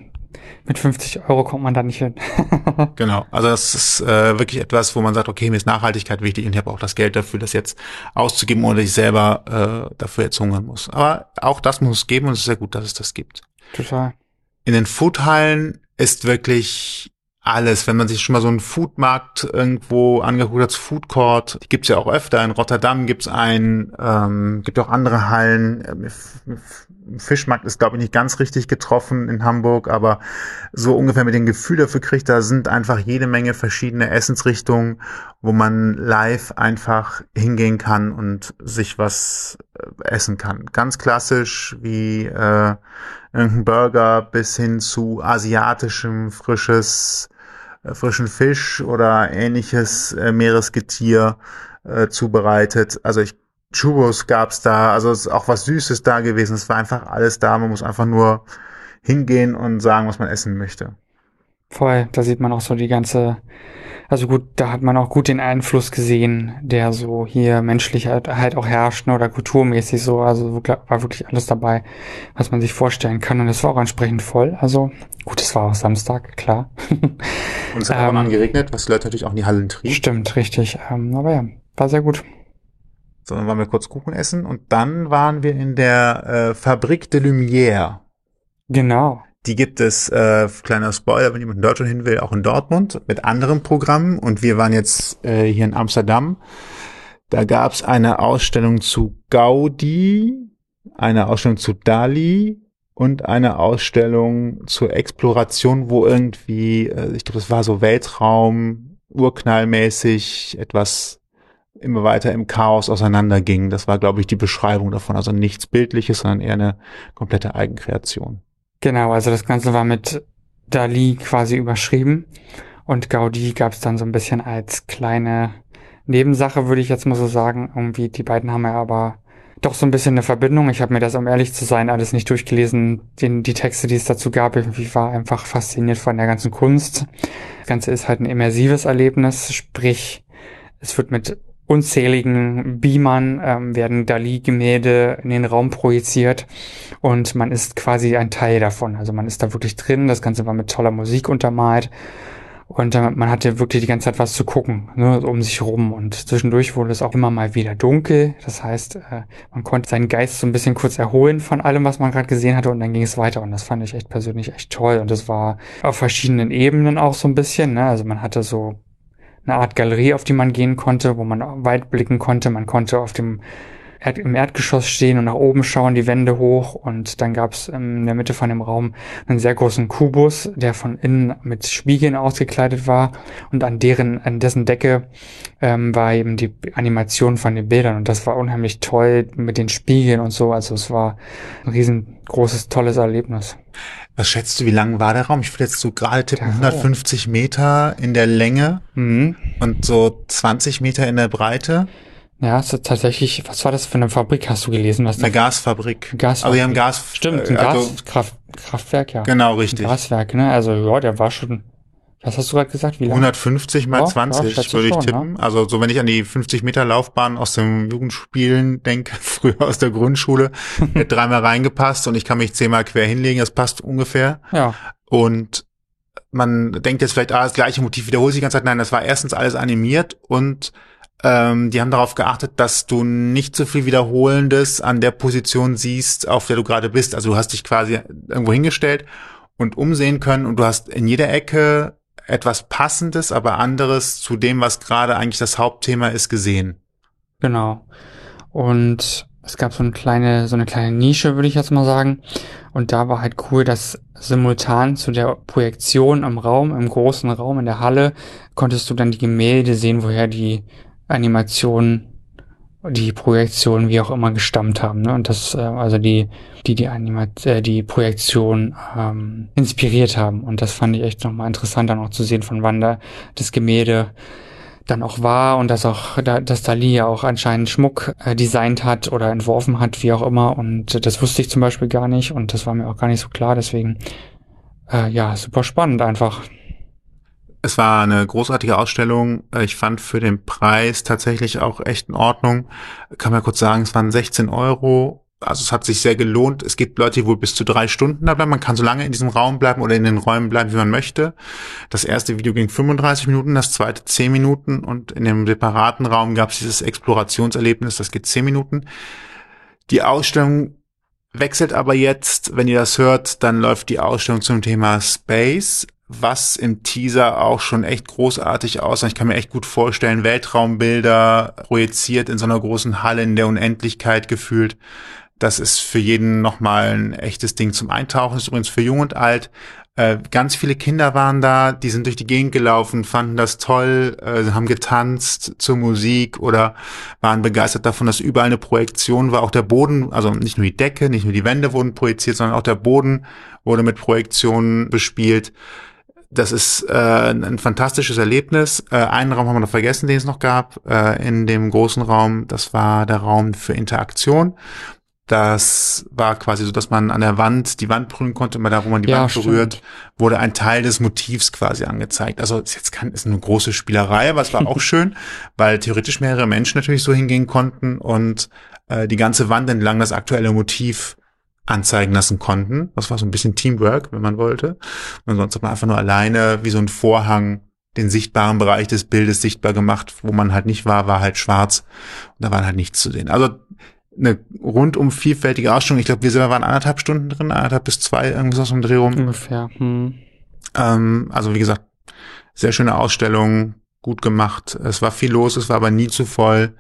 mit 50 Euro kommt man da nicht hin. genau, also das ist äh, wirklich etwas, wo man sagt, okay, mir ist Nachhaltigkeit wichtig und ich habe auch das Geld dafür, das jetzt auszugeben, ohne dass ich selber äh, dafür jetzt hungern muss. Aber auch das muss es geben und es ist sehr gut, dass es das gibt. Total. In den Foodhallen ist wirklich alles. Wenn man sich schon mal so einen Foodmarkt irgendwo angeguckt hat, Food Court, die gibt's ja auch öfter. In Rotterdam gibt's einen, ähm, gibt auch andere Hallen. Ähm, Fischmarkt ist, glaube ich, nicht ganz richtig getroffen in Hamburg, aber so ungefähr mit dem Gefühl dafür kriegt, da sind einfach jede Menge verschiedene Essensrichtungen, wo man live einfach hingehen kann und sich was äh, essen kann. Ganz klassisch wie äh, irgendein Burger bis hin zu asiatischem, frisches, frischen Fisch oder ähnliches äh, Meeresgetier äh, zubereitet. Also ich Churros gab's da, also ist auch was Süßes da gewesen. Es war einfach alles da. Man muss einfach nur hingehen und sagen, was man essen möchte. Voll, da sieht man auch so die ganze, also gut, da hat man auch gut den Einfluss gesehen, der so hier menschlich halt, halt auch herrscht ne, oder kulturmäßig so. Also war wirklich alles dabei, was man sich vorstellen kann. Und es war auch entsprechend voll. Also gut, es war auch Samstag, klar. Und es hat ähm, auch noch geregnet, was die Leute natürlich auch in die Hallen trieb. Stimmt, richtig. Ähm, aber ja, war sehr gut. So, dann waren wir kurz Kuchen essen und dann waren wir in der äh, Fabrique de Lumière. Genau. Die gibt es, äh, kleiner Spoiler, wenn jemand in Deutschland hin will, auch in Dortmund mit anderen Programmen. Und wir waren jetzt äh, hier in Amsterdam. Da gab es eine Ausstellung zu Gaudi, eine Ausstellung zu Dali und eine Ausstellung zur Exploration, wo irgendwie, äh, ich glaube, das war so Weltraum, urknallmäßig, etwas immer weiter im Chaos auseinanderging. Das war, glaube ich, die Beschreibung davon. Also nichts Bildliches, sondern eher eine komplette Eigenkreation. Genau, also das Ganze war mit Dali quasi überschrieben und Gaudi gab es dann so ein bisschen als kleine Nebensache, würde ich jetzt mal so sagen. Irgendwie, die beiden haben ja aber doch so ein bisschen eine Verbindung. Ich habe mir das, um ehrlich zu sein, alles nicht durchgelesen. Den, die Texte, die es dazu gab, irgendwie war einfach fasziniert von der ganzen Kunst. Das Ganze ist halt ein immersives Erlebnis, sprich, es wird mit unzähligen Beamern ähm, werden Dali-Gemälde in den Raum projiziert und man ist quasi ein Teil davon. Also man ist da wirklich drin, das Ganze war mit toller Musik untermalt und äh, man hatte wirklich die ganze Zeit was zu gucken, ne, um sich rum und zwischendurch wurde es auch immer mal wieder dunkel. Das heißt, äh, man konnte seinen Geist so ein bisschen kurz erholen von allem, was man gerade gesehen hatte und dann ging es weiter und das fand ich echt persönlich echt toll und das war auf verschiedenen Ebenen auch so ein bisschen. Ne? Also man hatte so eine Art Galerie, auf die man gehen konnte, wo man weit blicken konnte. Man konnte auf dem Erd im Erdgeschoss stehen und nach oben schauen, die Wände hoch und dann gab es in der Mitte von dem Raum einen sehr großen Kubus, der von innen mit Spiegeln ausgekleidet war und an deren, an dessen Decke ähm, war eben die Animation von den Bildern und das war unheimlich toll mit den Spiegeln und so. Also es war ein riesengroßes, tolles Erlebnis. Was schätzt du, wie lang war der Raum? Ich würde jetzt so gerade tippen, 150 Meter in der Länge mhm. und so 20 Meter in der Breite. Ja, ist tatsächlich, was war das für eine Fabrik, hast du gelesen? Was eine Gasfabrik. Gasfabrik. Aber die haben Gas. Stimmt, ein also, Gaskraftwerk, ja. Genau, richtig. Ein Gaswerk, ne? Also, ja, der war schon, was hast du gerade gesagt? Wie lang? 150 mal ja, 20 ja, würde ich schon, tippen. Ja. Also so wenn ich an die 50 Meter Laufbahn aus dem Jugendspielen denke, früher aus der Grundschule, hätte dreimal reingepasst und ich kann mich zehnmal quer hinlegen, das passt ungefähr. Ja. Und man denkt jetzt vielleicht, ah, das gleiche Motiv wiederholt sich die ganze Zeit. Nein, das war erstens alles animiert und ähm, die haben darauf geachtet, dass du nicht so viel Wiederholendes an der Position siehst, auf der du gerade bist. Also du hast dich quasi irgendwo hingestellt und umsehen können und du hast in jeder Ecke etwas Passendes, aber anderes zu dem, was gerade eigentlich das Hauptthema ist, gesehen. Genau. Und es gab so eine kleine, so eine kleine Nische, würde ich jetzt mal sagen. Und da war halt cool, dass simultan zu der Projektion im Raum, im großen Raum, in der Halle, konntest du dann die Gemälde sehen, woher die Animationen die Projektion wie auch immer gestammt haben. Ne? Und das, äh, also die, die die Animat äh, die Projektion ähm, inspiriert haben. Und das fand ich echt nochmal interessant, dann auch zu sehen, von wann da das Gemälde dann auch war und dass auch, da, dass Dali ja auch anscheinend Schmuck äh, designt hat oder entworfen hat, wie auch immer. Und das wusste ich zum Beispiel gar nicht und das war mir auch gar nicht so klar. Deswegen, äh, ja, super spannend einfach. Es war eine großartige Ausstellung. Äh, ich fand für den Preis tatsächlich auch echt in Ordnung. Kann man kurz sagen, es waren 16 Euro also es hat sich sehr gelohnt. Es gibt Leute, die wohl bis zu drei Stunden da bleiben. Man kann so lange in diesem Raum bleiben oder in den Räumen bleiben, wie man möchte. Das erste Video ging 35 Minuten, das zweite 10 Minuten und in dem separaten Raum gab es dieses Explorationserlebnis, das geht 10 Minuten. Die Ausstellung wechselt aber jetzt, wenn ihr das hört, dann läuft die Ausstellung zum Thema Space was im Teaser auch schon echt großartig aussah. Ich kann mir echt gut vorstellen, Weltraumbilder projiziert in so einer großen Halle in der Unendlichkeit gefühlt. Das ist für jeden nochmal ein echtes Ding zum Eintauchen. Das ist übrigens für jung und alt. Äh, ganz viele Kinder waren da, die sind durch die Gegend gelaufen, fanden das toll, äh, haben getanzt zur Musik oder waren begeistert davon, dass überall eine Projektion war. Auch der Boden, also nicht nur die Decke, nicht nur die Wände wurden projiziert, sondern auch der Boden wurde mit Projektionen bespielt. Das ist äh, ein fantastisches Erlebnis. Äh, einen Raum haben wir noch vergessen, den es noch gab, äh, in dem großen Raum. Das war der Raum für Interaktion. Das war quasi so, dass man an der Wand die Wand berühren konnte, immer da, wo man die Ja, Wand berührt, stimmt. wurde ein Teil des Motivs quasi angezeigt. Also ist jetzt kann, ist eine große Spielerei, aber es war auch schön, weil theoretisch mehrere Menschen natürlich so hingehen konnten und äh, die ganze Wand entlang das aktuelle Motiv anzeigen lassen konnten. Das war so ein bisschen Teamwork, wenn man wollte. Und sonst hat man einfach nur alleine wie so ein Vorhang den sichtbaren Bereich des Bildes sichtbar gemacht, wo man halt nicht war, war halt schwarz und da war halt nichts zu sehen. Also eine rundum vielfältige Ausstellung. Ich glaube, wir selber waren anderthalb Stunden drin, anderthalb bis zwei, irgendwas aus dem Dreh rum. Ungefähr. Hm. Ähm, also wie gesagt, sehr schöne Ausstellung, gut gemacht. Es war viel los, es war aber nie zu voll.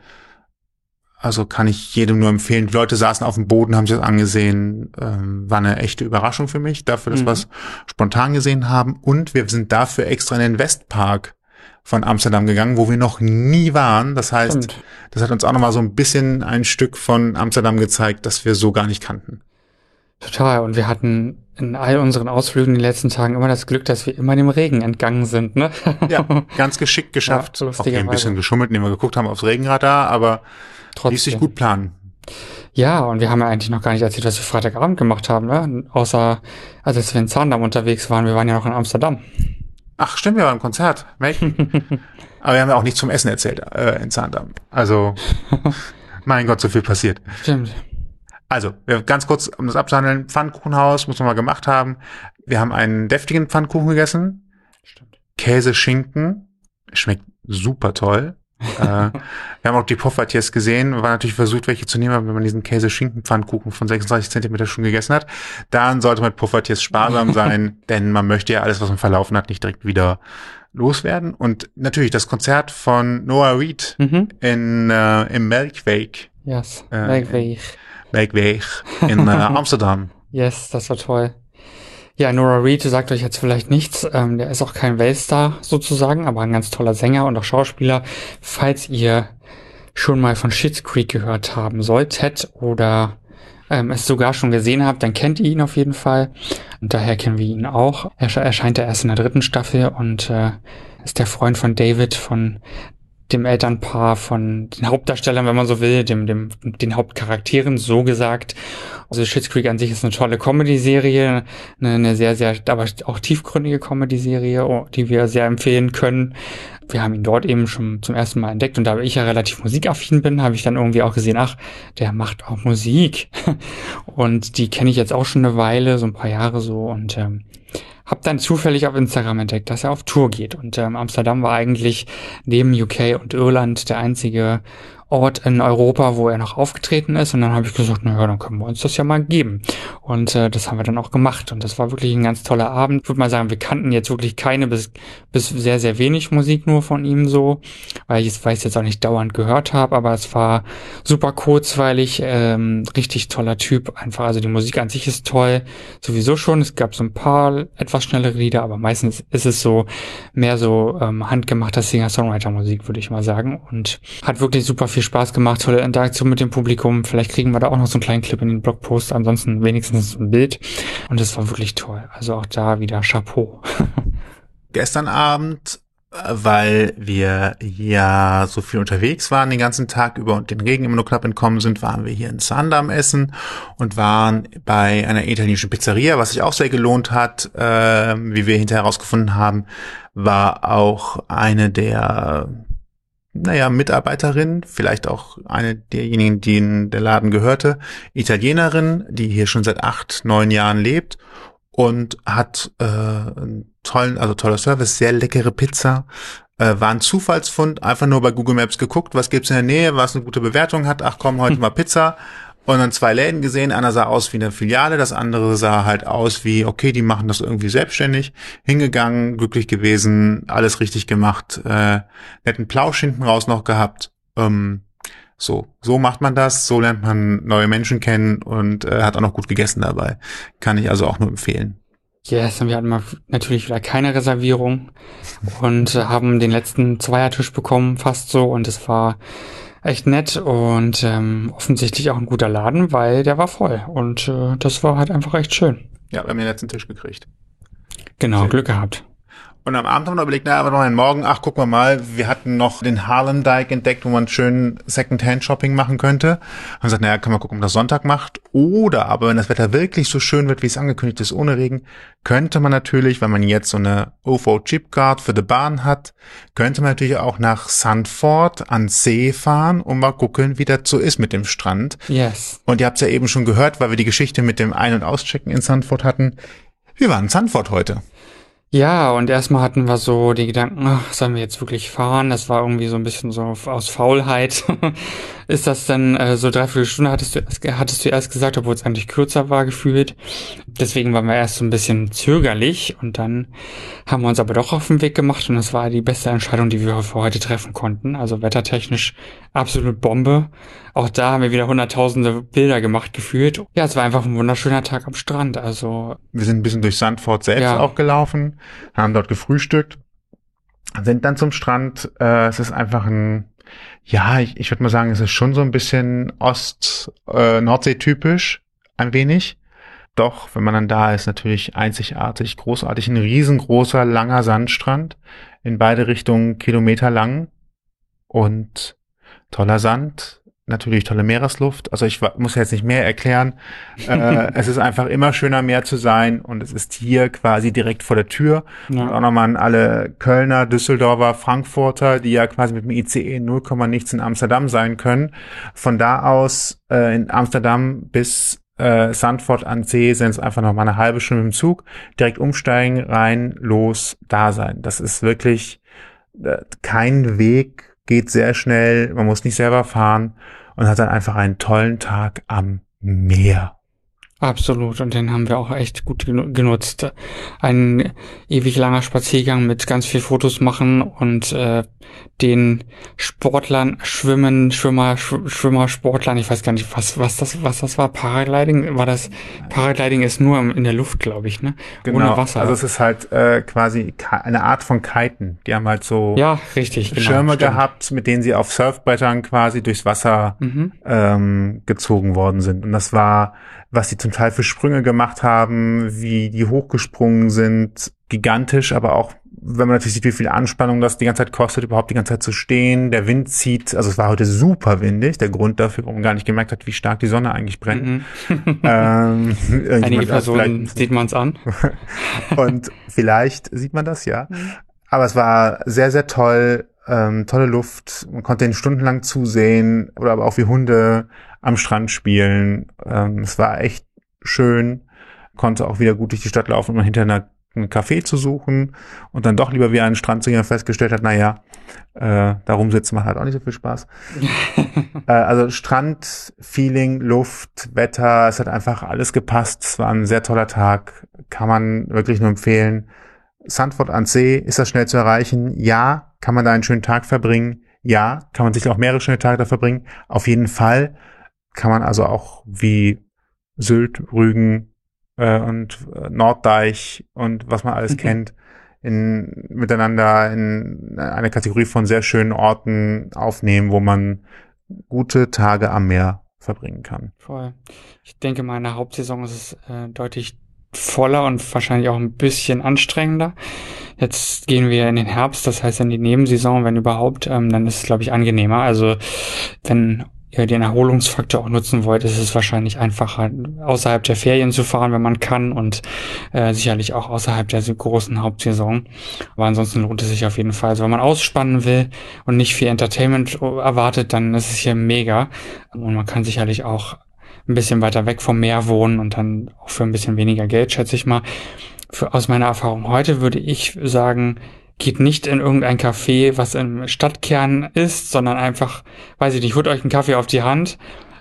Also kann ich jedem nur empfehlen. Die Leute saßen auf dem Boden, haben sich das angesehen. Ähm, war eine echte Überraschung für mich, dafür, dass Mhm. wir es spontan gesehen haben. Und wir sind dafür extra in den Westpark von Amsterdam gegangen, wo wir noch nie waren. Das heißt, Stimmt. das hat uns auch nochmal so ein bisschen ein Stück von Amsterdam gezeigt, das wir so gar nicht kannten. Total. Und wir hatten in all unseren Ausflügen in den letzten Tagen immer das Glück, dass wir immer dem Regen entgangen sind, ne? Ja, ganz geschickt geschafft. Ja, auch ein bisschen geschummelt, indem wir geguckt haben aufs Regenradar, aber ließ sich Trotzdem. gut planen. Ja, und wir haben ja eigentlich noch gar nicht erzählt, was wir Freitagabend gemacht haben, ne? Außer, also als wir in Zaandam unterwegs waren, wir waren ja noch in Amsterdam. Ach, stimmt, wir waren im Konzert. Welch? aber wir haben ja auch nichts zum Essen erzählt äh, in Zaandam. Also, mein Gott, so viel passiert. Stimmt. Also, wir, ganz kurz, um das abzuhandeln, Pfannkuchenhaus muss man mal gemacht haben. Wir haben einen deftigen Pfannkuchen gegessen. Stimmt. Käse, Schinken. Schmeckt super toll. Äh, wir haben auch die Poffertiers gesehen. Waren natürlich versucht, welche zu nehmen, aber wenn man diesen Käse-Schinken-Pfannkuchen von 36 Zentimeter schon gegessen hat, dann sollte man mit Poffertiers sparsam sein, denn man möchte ja alles, was man verlaufen hat, nicht direkt wieder loswerden. Und natürlich das Konzert von Noah Reed Mhm. in, äh, im Melkweg, Yes. Äh, Weg, weg. Melkweg in äh, Amsterdam. Yes, das war toll. Ja, Nora Reed sagt euch jetzt vielleicht nichts. Ähm, der ist auch kein Weltstar sozusagen, aber ein ganz toller Sänger und auch Schauspieler. Falls ihr schon mal von Schitt's Creek gehört haben solltet oder ähm, es sogar schon gesehen habt, dann kennt ihr ihn auf jeden Fall. Und daher kennen wir ihn auch. Er sche- erscheint ja erst in der dritten Staffel und äh, ist der Freund von David, von dem Elternpaar, von den Hauptdarstellern, wenn man so will, dem, dem, den Hauptcharakteren, so gesagt. Also Schitt's Creek an sich ist eine tolle Comedy-Serie, eine, eine sehr, sehr, aber auch tiefgründige Comedy-Serie, oh, die wir sehr empfehlen können. Wir haben ihn dort eben schon zum ersten Mal entdeckt und da ich ja relativ musikaffin bin, habe ich dann irgendwie auch gesehen, ach, der macht auch Musik. Und die kenne ich jetzt auch schon eine Weile, so ein paar Jahre so und ähm, hab dann zufällig auf Instagram entdeckt, dass er auf Tour geht. Und ähm, Amsterdam war eigentlich neben UK und Irland der einzige Ort in Europa, wo er noch aufgetreten ist. Und dann habe ich gesagt, na ja, dann können wir uns das ja mal geben. Und äh, das haben wir dann auch gemacht. Und das war wirklich ein ganz toller Abend. Ich würde mal sagen, wir kannten jetzt wirklich keine bis, bis sehr, sehr wenig Musik nur von ihm so, weil ich es, weil ich es jetzt auch nicht dauernd gehört habe. Aber es war super kurzweilig, ähm, richtig toller Typ. Einfach, also die Musik an sich ist toll. Sowieso schon. Es gab so ein paar etwas schnellere Lieder, aber meistens ist es so mehr so ähm, handgemachter Singer-Songwriter-Musik, würde ich mal sagen. Und hat wirklich super viel Spaß gemacht, tolle Interaktion mit dem Publikum. Vielleicht kriegen wir da auch noch so einen kleinen Clip in den Blogpost, ansonsten wenigstens ein Bild. Und es war wirklich toll. Also auch da wieder Chapeau. Gestern Abend weil wir ja so viel unterwegs waren den ganzen Tag über und den Regen immer nur knapp entkommen sind, waren wir hier in Sandam essen und waren bei einer italienischen Pizzeria, was sich auch sehr gelohnt hat, äh, wie wir hinterher herausgefunden haben, war auch eine der naja, Mitarbeiterin, vielleicht auch eine derjenigen, die in der Laden gehörte, Italienerin, die hier schon seit acht, neun Jahren lebt und hat äh, einen tollen, also toller Service, sehr leckere Pizza. Äh, war ein Zufallsfund, einfach nur bei Google Maps geguckt, was gibt's in der Nähe, was eine gute Bewertung hat. Ach komm, heute mal Pizza. Und dann zwei Läden gesehen. Einer sah aus wie eine Filiale, das andere sah halt aus wie, okay, die machen das irgendwie selbstständig. Hingegangen, glücklich gewesen, alles richtig gemacht, äh, netten Plausch hinten raus noch gehabt. Ähm, so, so macht man das, so lernt man neue Menschen kennen und äh, hat auch noch gut gegessen dabei. Kann ich also auch nur empfehlen. Yes, und wir hatten mal natürlich wieder keine Reservierung und haben den letzten Zweiertisch bekommen, fast so, und es war echt nett und ähm, offensichtlich auch ein guter Laden, weil der war voll. Und äh, das war halt einfach echt schön. Ja, wir haben den letzten Tisch gekriegt. Genau. Glück gehabt. Und am Abend haben wir überlegt, na, aber noch einen Morgen, ach, gucken wir mal, wir hatten noch den Harlem Dyke entdeckt, wo man schön Second-Hand-Shopping machen könnte. Haben gesagt, naja, kann man gucken, ob das Sonntag macht. Oder aber wenn das Wetter wirklich so schön wird, wie es angekündigt ist, ohne Regen, könnte man natürlich, wenn man jetzt so eine OVO Chip Guard für die Bahn hat, könnte man natürlich auch nach Sandford an See fahren und mal gucken, wie das so ist mit dem Strand. Yes. Und ihr habt es ja eben schon gehört, weil wir die Geschichte mit dem Ein- und Auschecken in Sandford hatten. Wir waren in Sandford heute. Ja, und erstmal hatten wir so die Gedanken, ach, sollen wir jetzt wirklich fahren? Das war irgendwie so ein bisschen so aus Faulheit. Ist das dann äh, so dreiviertel Stunde, hattest du, erst- hattest du erst gesagt, obwohl es eigentlich kürzer war gefühlt. Deswegen waren wir erst so ein bisschen zögerlich und dann haben wir uns aber doch auf den Weg gemacht und das war die beste Entscheidung, die wir für heute treffen konnten. Also wettertechnisch absolut Bombe. Auch da haben wir wieder hunderttausende Bilder gemacht gefühlt. Ja, es war einfach ein wunderschöner Tag am Strand. Also Wir sind ein bisschen durch Sandford selbst Ja. auch gelaufen, haben dort gefrühstückt, sind dann zum Strand. Äh, es ist einfach ein, ja, ich, ich würde mal sagen, es ist schon so ein bisschen Ost, äh, ein wenig. Doch, wenn man dann da ist, natürlich einzigartig, großartig, ein riesengroßer, langer Sandstrand, in beide Richtungen Kilometer lang und toller Sand, natürlich tolle Meeresluft. Also ich muss jetzt nicht mehr erklären. äh, es ist einfach immer schöner, Meer zu sein und es ist hier quasi direkt vor der Tür. Ja. Und auch nochmal an alle Kölner, Düsseldorfer, Frankfurter, die ja quasi mit dem ICE 0, nichts in Amsterdam sein können. Von da aus äh, in Amsterdam bis äh, Sandford an See sind es einfach noch mal eine halbe Stunde im Zug. Direkt umsteigen, rein, los, da sein. Das ist wirklich äh, kein Weg, geht sehr schnell, man muss nicht selber fahren und hat dann einfach einen tollen Tag am Meer. Absolut, und den haben wir auch echt gut genu- genutzt. Ein ewig langer Spaziergang mit ganz viel Fotos machen und äh, den Sportlern schwimmen, Schwimmer, Schw- Schwimmer, Sportlern, ich weiß gar nicht, was, was das, was das war. Paragliding war das? Paragliding ist nur in der Luft, glaube ich, ne? Ohne Wasser. Also es ist halt äh, quasi eine Art von Kiten. Die haben halt so ja, richtig. Genau, Schirme stimmt. gehabt, mit denen sie auf Surfbrettern quasi durchs Wasser Mhm. ähm, gezogen worden sind. Und das war, was sie zum Teil für Sprünge gemacht haben, wie die hochgesprungen sind, gigantisch, aber auch, wenn man natürlich sieht, wie viel Anspannung das die ganze Zeit kostet, überhaupt die ganze Zeit zu stehen. Der Wind zieht, also es war heute super windig, der Grund dafür, warum man gar nicht gemerkt hat, wie stark die Sonne eigentlich brennt. Mhm. Ähm, Einige Personen sieht man es an. und vielleicht sieht man das ja. Mhm. Aber es war sehr, sehr toll, ähm, tolle Luft. Man konnte ihn stundenlang zusehen oder aber auch wie Hunde am Strand spielen. Ähm, es war echt schön. Konnte auch wieder gut durch die Stadt laufen, um hinter einer einen Café zu suchen und dann doch lieber wieder an den Strand zu gehen und festgestellt hat, naja, äh, da rumsitzen macht halt auch nicht so viel Spaß. äh, also Strand, Feeling, Luft, Wetter, es hat einfach alles gepasst. Es war ein sehr toller Tag, kann man wirklich nur empfehlen. Sandford an See, ist das schnell zu erreichen? Ja. Kann man da einen schönen Tag verbringen? Ja. Kann man sich auch mehrere schöne Tage da verbringen? Auf jeden Fall. Kann man also auch wie Sylt, Rügen äh, und äh, Norddeich und was man alles Mhm. kennt, in, miteinander in eine Kategorie von sehr schönen Orten aufnehmen, wo man gute Tage am Meer verbringen kann. Voll. Ich denke, meine Hauptsaison ist es äh, deutlich voller und wahrscheinlich auch ein bisschen anstrengender. Jetzt gehen wir in den Herbst, das heißt in die Nebensaison, wenn überhaupt, ähm, dann ist es, glaube ich, angenehmer. Also wenn ihr den Erholungsfaktor auch nutzen wollt, ist es wahrscheinlich einfacher, außerhalb der Ferien zu fahren, wenn man kann und äh, sicherlich auch außerhalb der großen Hauptsaison. Aber ansonsten lohnt es sich auf jeden Fall. Also wenn man ausspannen will und nicht viel Entertainment erwartet, dann ist es hier mega. Und man kann sicherlich auch ein bisschen weiter weg vom Meer wohnen und dann auch für ein bisschen weniger Geld, schätze ich mal. Für, aus meiner Erfahrung heute würde ich sagen, geht nicht in irgendein Café, was im Stadtkern ist, sondern einfach, weiß ich nicht, holt euch einen Kaffee auf die Hand,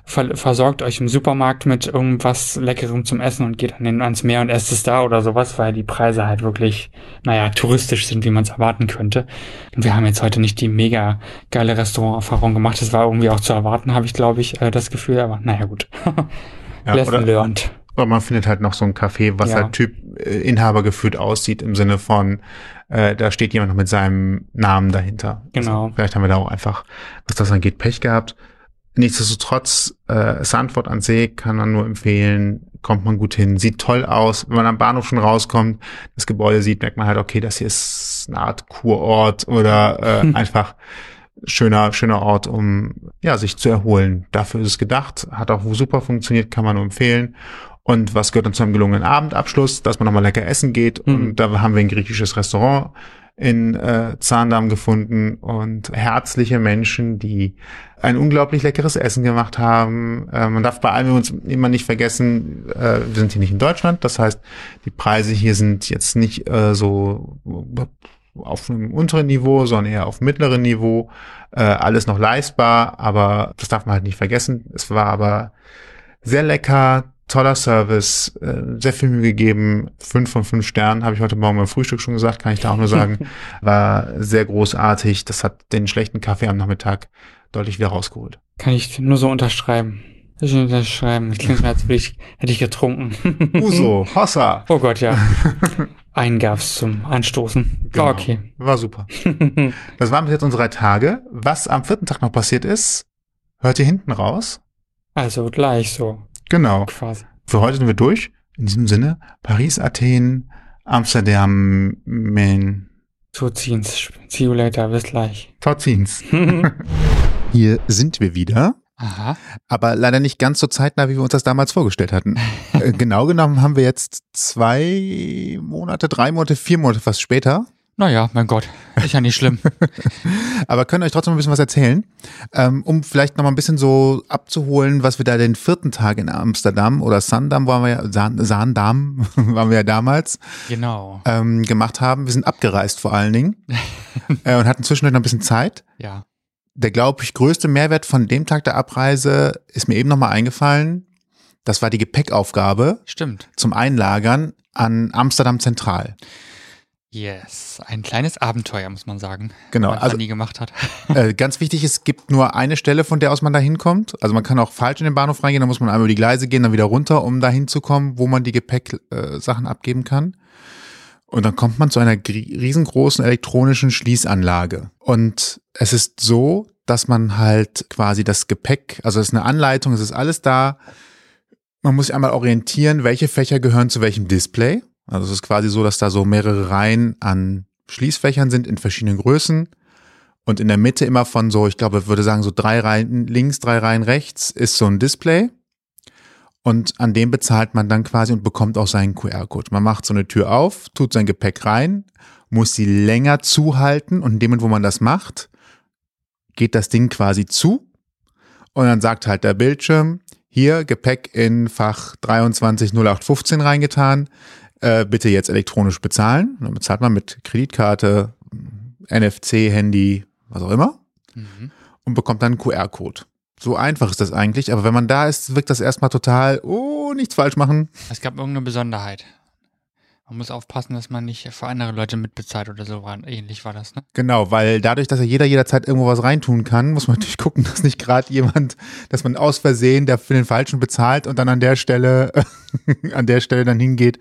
ver versorgt euch im Supermarkt mit irgendwas Leckerem zum Essen und geht an den, ans Meer und esst es da oder sowas, weil die Preise halt wirklich, naja, touristisch sind, wie man es erwarten könnte. Und wir haben jetzt heute nicht die mega geile Restauranterfahrung gemacht. Das war irgendwie auch zu erwarten, habe ich, glaube ich, äh, das Gefühl, aber naja, gut. Ja, Lesson oder- learned. Aber man findet halt noch so ein Café, was Ja. halt Typ äh, Inhaber geführt aussieht, im Sinne von, äh, da steht jemand noch mit seinem Namen dahinter. Genau. Also vielleicht haben wir da auch einfach, was das angeht, Pech gehabt. Nichtsdestotrotz, äh, Sandford an See kann man nur empfehlen, kommt man gut hin, sieht toll aus. Wenn man am Bahnhof schon rauskommt, das Gebäude sieht, merkt man halt, okay, das hier ist eine Art Kurort oder äh, einfach schöner, schöner Ort, um ja, sich zu erholen. Dafür ist es gedacht, hat auch super funktioniert, kann man nur empfehlen. Und was gehört dann zu einem gelungenen Abendabschluss, dass man nochmal lecker essen geht. Mhm. Und da haben wir ein griechisches Restaurant in äh, Zaandam gefunden und herzliche Menschen, die ein unglaublich leckeres Essen gemacht haben. Äh, man darf bei allem uns immer nicht vergessen, äh, wir sind hier nicht in Deutschland. Das heißt, die Preise hier sind jetzt nicht äh, so auf einem unteren Niveau, sondern eher auf mittleren Niveau. Äh, alles noch leistbar, aber das darf man halt nicht vergessen. Es war aber sehr lecker, toller Service, äh, sehr viel Mühe gegeben. Fünf von fünf Sternen, habe ich heute Morgen beim Frühstück schon gesagt, kann ich da auch nur sagen. War sehr großartig. Das hat den schlechten Kaffee am Nachmittag deutlich wieder rausgeholt. Kann ich nur so unterschreiben. Ich unterschreiben. Das klingt mir, als würde ich, hätte ich getrunken. Uso, Hossa. Oh Gott, ja. Einen gab's zum Anstoßen. Genau. War okay. War super. Das waren bis jetzt unsere drei Tage. Was am vierten Tag noch passiert ist, hört ihr hinten raus. Also gleich so, Genau. quasi. Für heute sind wir durch. In diesem Sinne, Paris, Athen, Amsterdam, Main, So ziehen's. See you later. Bis gleich. Torzins. Hier sind wir wieder. Aha. Aber leider nicht ganz so zeitnah, wie wir uns das damals vorgestellt hatten. Äh, genau genommen haben wir jetzt zwei Monate, drei Monate, vier Monate fast später. Naja, mein Gott. Ist ja nicht schlimm. Aber können euch trotzdem ein bisschen was erzählen, ähm, um vielleicht noch mal ein bisschen so abzuholen, was wir da den vierten Tag in Amsterdam oder Sandam waren wir ja, Saandam waren wir ja damals, genau. ähm, gemacht haben. Wir sind abgereist vor allen Dingen äh, und hatten zwischendurch noch ein bisschen Zeit. Ja. Der, glaube ich, größte Mehrwert von dem Tag der Abreise ist mir eben noch mal eingefallen. Das war die Gepäckaufgabe Stimmt. zum Einlagern an Amsterdam Zentral. Yes. Ein kleines Abenteuer, muss man sagen. Genau, Was also- man nie gemacht hat. Äh, ganz wichtig, es gibt nur eine Stelle, von der aus man da hinkommt. Also man kann auch falsch in den Bahnhof reingehen, dann muss man einmal über die Gleise gehen, dann wieder runter, um da hinzukommen, wo man die Gepäcksachen äh, abgeben kann. Und dann kommt man zu einer riesengroßen elektronischen Schließanlage. Und es ist so, dass man halt quasi das Gepäck, also es ist eine Anleitung, es ist alles da. Man muss sich einmal orientieren, welche Fächer gehören zu welchem Display. Also es ist quasi so, dass da so mehrere Reihen an Schließfächern sind in verschiedenen Größen. Und in der Mitte immer von so, ich glaube, ich würde sagen, so drei Reihen links, drei Reihen rechts ist so ein Display. Und an dem bezahlt man dann quasi und bekommt auch seinen QR-Code. Man macht so eine Tür auf, tut sein Gepäck rein, muss sie länger zuhalten und in dem Moment, wo man das macht, geht das Ding quasi zu. Und dann sagt halt der Bildschirm, hier Gepäck in Fach 230815 reingetan, äh, bitte jetzt elektronisch bezahlen. Dann bezahlt man mit Kreditkarte, NFC, Handy, was auch immer Mhm. und bekommt dann einen QR-Code. So einfach ist das eigentlich, aber wenn man da ist, wirkt das erstmal total, oh, nichts falsch machen. Es gab irgendeine Besonderheit. Man muss aufpassen, dass man nicht für andere Leute mitbezahlt oder so. War, ähnlich war das, ne? Genau, weil dadurch, dass ja jeder jederzeit irgendwo was reintun kann, muss man natürlich gucken, dass nicht gerade jemand, dass man aus Versehen, der für den Falschen bezahlt und dann an der Stelle, an der Stelle dann hingeht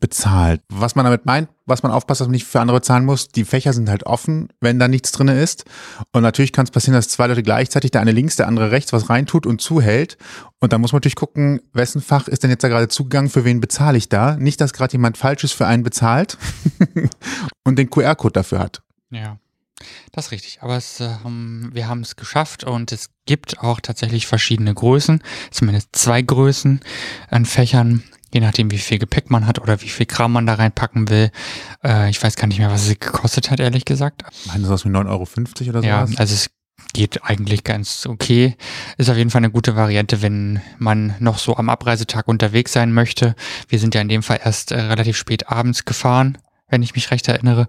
bezahlt. Was man damit meint, was man aufpasst, dass man nicht für andere bezahlen muss, die Fächer sind halt offen, wenn da nichts drin ist. Und natürlich kann es passieren, dass zwei Leute gleichzeitig, der eine links, der andere rechts, was reintut und zuhält. Und da muss man natürlich gucken, wessen Fach ist denn jetzt da gerade zugegangen, für wen bezahle ich da? Nicht, dass gerade jemand Falsches für einen bezahlt und den QR-Code dafür hat. Ja. Das ist richtig, aber es, ähm, wir haben es geschafft und es gibt auch tatsächlich verschiedene Größen, zumindest zwei Größen an Fächern, je nachdem wie viel Gepäck man hat oder wie viel Kram man da reinpacken will. Äh, ich weiß gar nicht mehr, was es gekostet hat, ehrlich gesagt. Meinen Sie was mit 9,50 Euro oder so? Ja, also es geht eigentlich ganz okay. Ist auf jeden Fall eine gute Variante, wenn man noch so am Abreisetag unterwegs sein möchte. Wir sind ja in dem Fall erst äh, relativ spät abends gefahren wenn ich mich recht erinnere.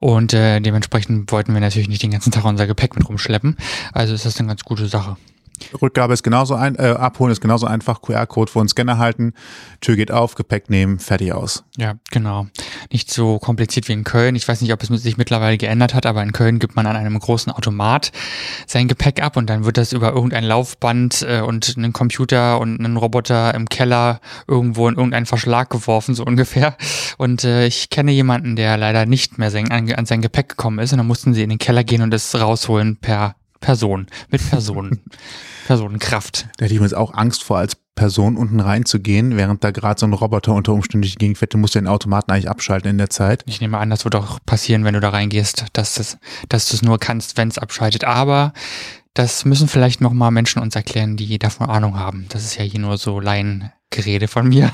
Und äh, dementsprechend wollten wir natürlich nicht den ganzen Tag unser Gepäck mit rumschleppen. Also ist das eine ganz gute Sache. Rückgabe ist genauso ein, äh, abholen ist genauso einfach, QR-Code vor den Scanner halten, Tür geht auf, Gepäck nehmen, fertig aus. Ja, genau. Nicht so kompliziert wie in Köln. Ich weiß nicht, ob es sich mittlerweile geändert hat, aber in Köln gibt man an einem großen Automat sein Gepäck ab und dann wird das über irgendein Laufband äh, und einen Computer und einen Roboter im Keller irgendwo in irgendeinen Verschlag geworfen, so ungefähr. Und äh, ich kenne jemanden, der leider nicht mehr sein, an, an sein Gepäck gekommen ist und dann mussten sie in den Keller gehen und es rausholen per Person, mit Personen, Personenkraft. Da hätte ich mir jetzt auch Angst vor, als Person unten reinzugehen, während da gerade so ein Roboter unter Umständen durch die Gegend fährt. Du musst den Automaten eigentlich abschalten in der Zeit. Ich nehme an, das wird auch passieren, wenn du da reingehst, dass, das, dass du es nur kannst, wenn es abschaltet. Aber das müssen vielleicht nochmal Menschen uns erklären, die davon Ahnung haben. Das ist ja hier nur so Laiengerede von mir.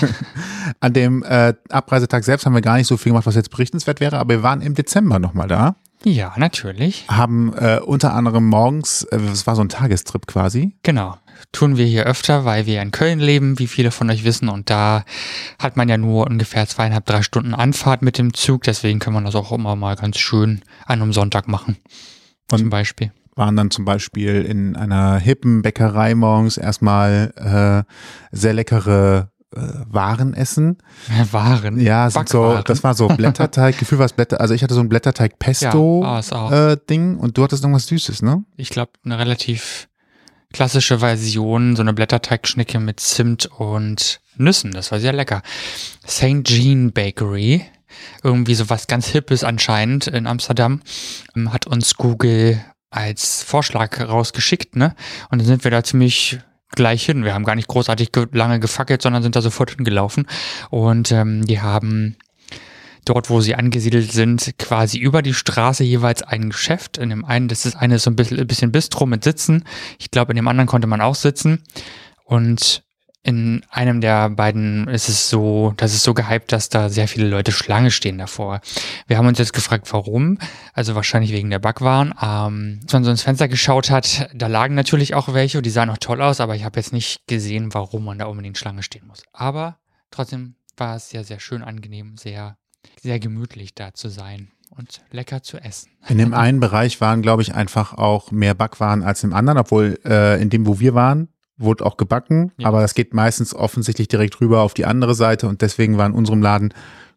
An dem äh, Abreisetag selbst haben wir gar nicht so viel gemacht, was jetzt berichtenswert wäre, aber wir waren im Dezember nochmal da. Ja, natürlich. Haben äh, unter anderem morgens, äh, es war so ein Tagestrip quasi. Genau. Tun wir hier öfter, weil wir in Köln leben, wie viele von euch wissen. Und da hat man ja nur ungefähr zweieinhalb, drei Stunden Anfahrt mit dem Zug. Deswegen kann man das auch immer mal ganz schön an einem Sonntag machen. Und zum Beispiel. Waren dann zum Beispiel in einer hippen Bäckerei morgens erstmal äh, sehr leckere äh, Waren essen. Waren? Ja, sind so, das war so Blätterteig, Gefühl war es Blätter, also ich hatte so ein Blätterteig Pesto Ja, ah, äh, Ding und du hattest irgendwas Süßes, ne? Ich glaube, eine relativ klassische Version, so eine Blätterteigschnecke mit Zimt und Nüssen. Das war sehr lecker. St. Jean Bakery, irgendwie so was ganz Hippes anscheinend in Amsterdam, ähm, hat uns Google als Vorschlag rausgeschickt, ne? Und dann sind wir da ziemlich gleich hin. Wir haben gar nicht großartig ge lange gefackelt, sondern sind da sofort hingelaufen. Und ähm, die haben dort, wo sie angesiedelt sind, quasi über die Straße jeweils ein Geschäft. In dem einen, das ist eine so ein bisschen, ein bisschen Bistro mit Sitzen. Ich glaube, in dem anderen konnte man auch sitzen. Und in einem der beiden ist es so, das ist so gehypt, dass da sehr viele Leute Schlange stehen davor. Wir haben uns jetzt gefragt, warum. Also wahrscheinlich wegen der Backwaren. Ähm, als man so ins Fenster geschaut hat, da lagen natürlich auch welche und die sahen auch toll aus, aber ich habe jetzt nicht gesehen, warum man da unbedingt Schlange stehen muss. Aber trotzdem war es sehr, sehr schön angenehm, sehr, sehr gemütlich da zu sein und lecker zu essen. In dem einen Bereich waren, glaube ich, einfach auch mehr Backwaren als im anderen, obwohl äh, in dem, wo wir waren, wurde auch gebacken, Ja. aber es geht meistens offensichtlich direkt rüber auf die andere Seite und deswegen war in unserem Laden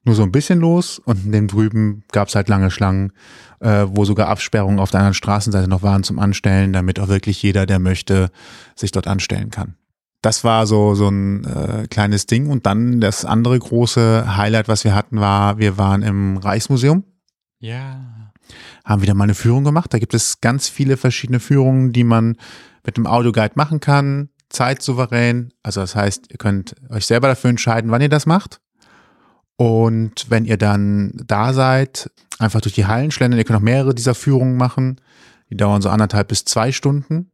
nur so ein bisschen los und in dem drüben gab es halt lange Schlangen, äh, wo sogar Absperrungen auf der anderen Straßenseite noch waren zum Anstellen, damit auch wirklich jeder, der möchte, sich dort anstellen kann. Das war so so ein äh, kleines Ding und dann das andere große Highlight, was wir hatten, war, wir waren im Reichsmuseum Ja. haben wieder mal eine Führung gemacht. Da gibt es ganz viele verschiedene Führungen, die man mit dem Audioguide machen kann, zeitsouverän. Also das heißt, ihr könnt euch selber dafür entscheiden, wann ihr das macht. Und wenn ihr dann da seid, einfach durch die Hallen schlendern. Ihr könnt auch mehrere dieser Führungen machen. Die dauern so anderthalb bis zwei Stunden.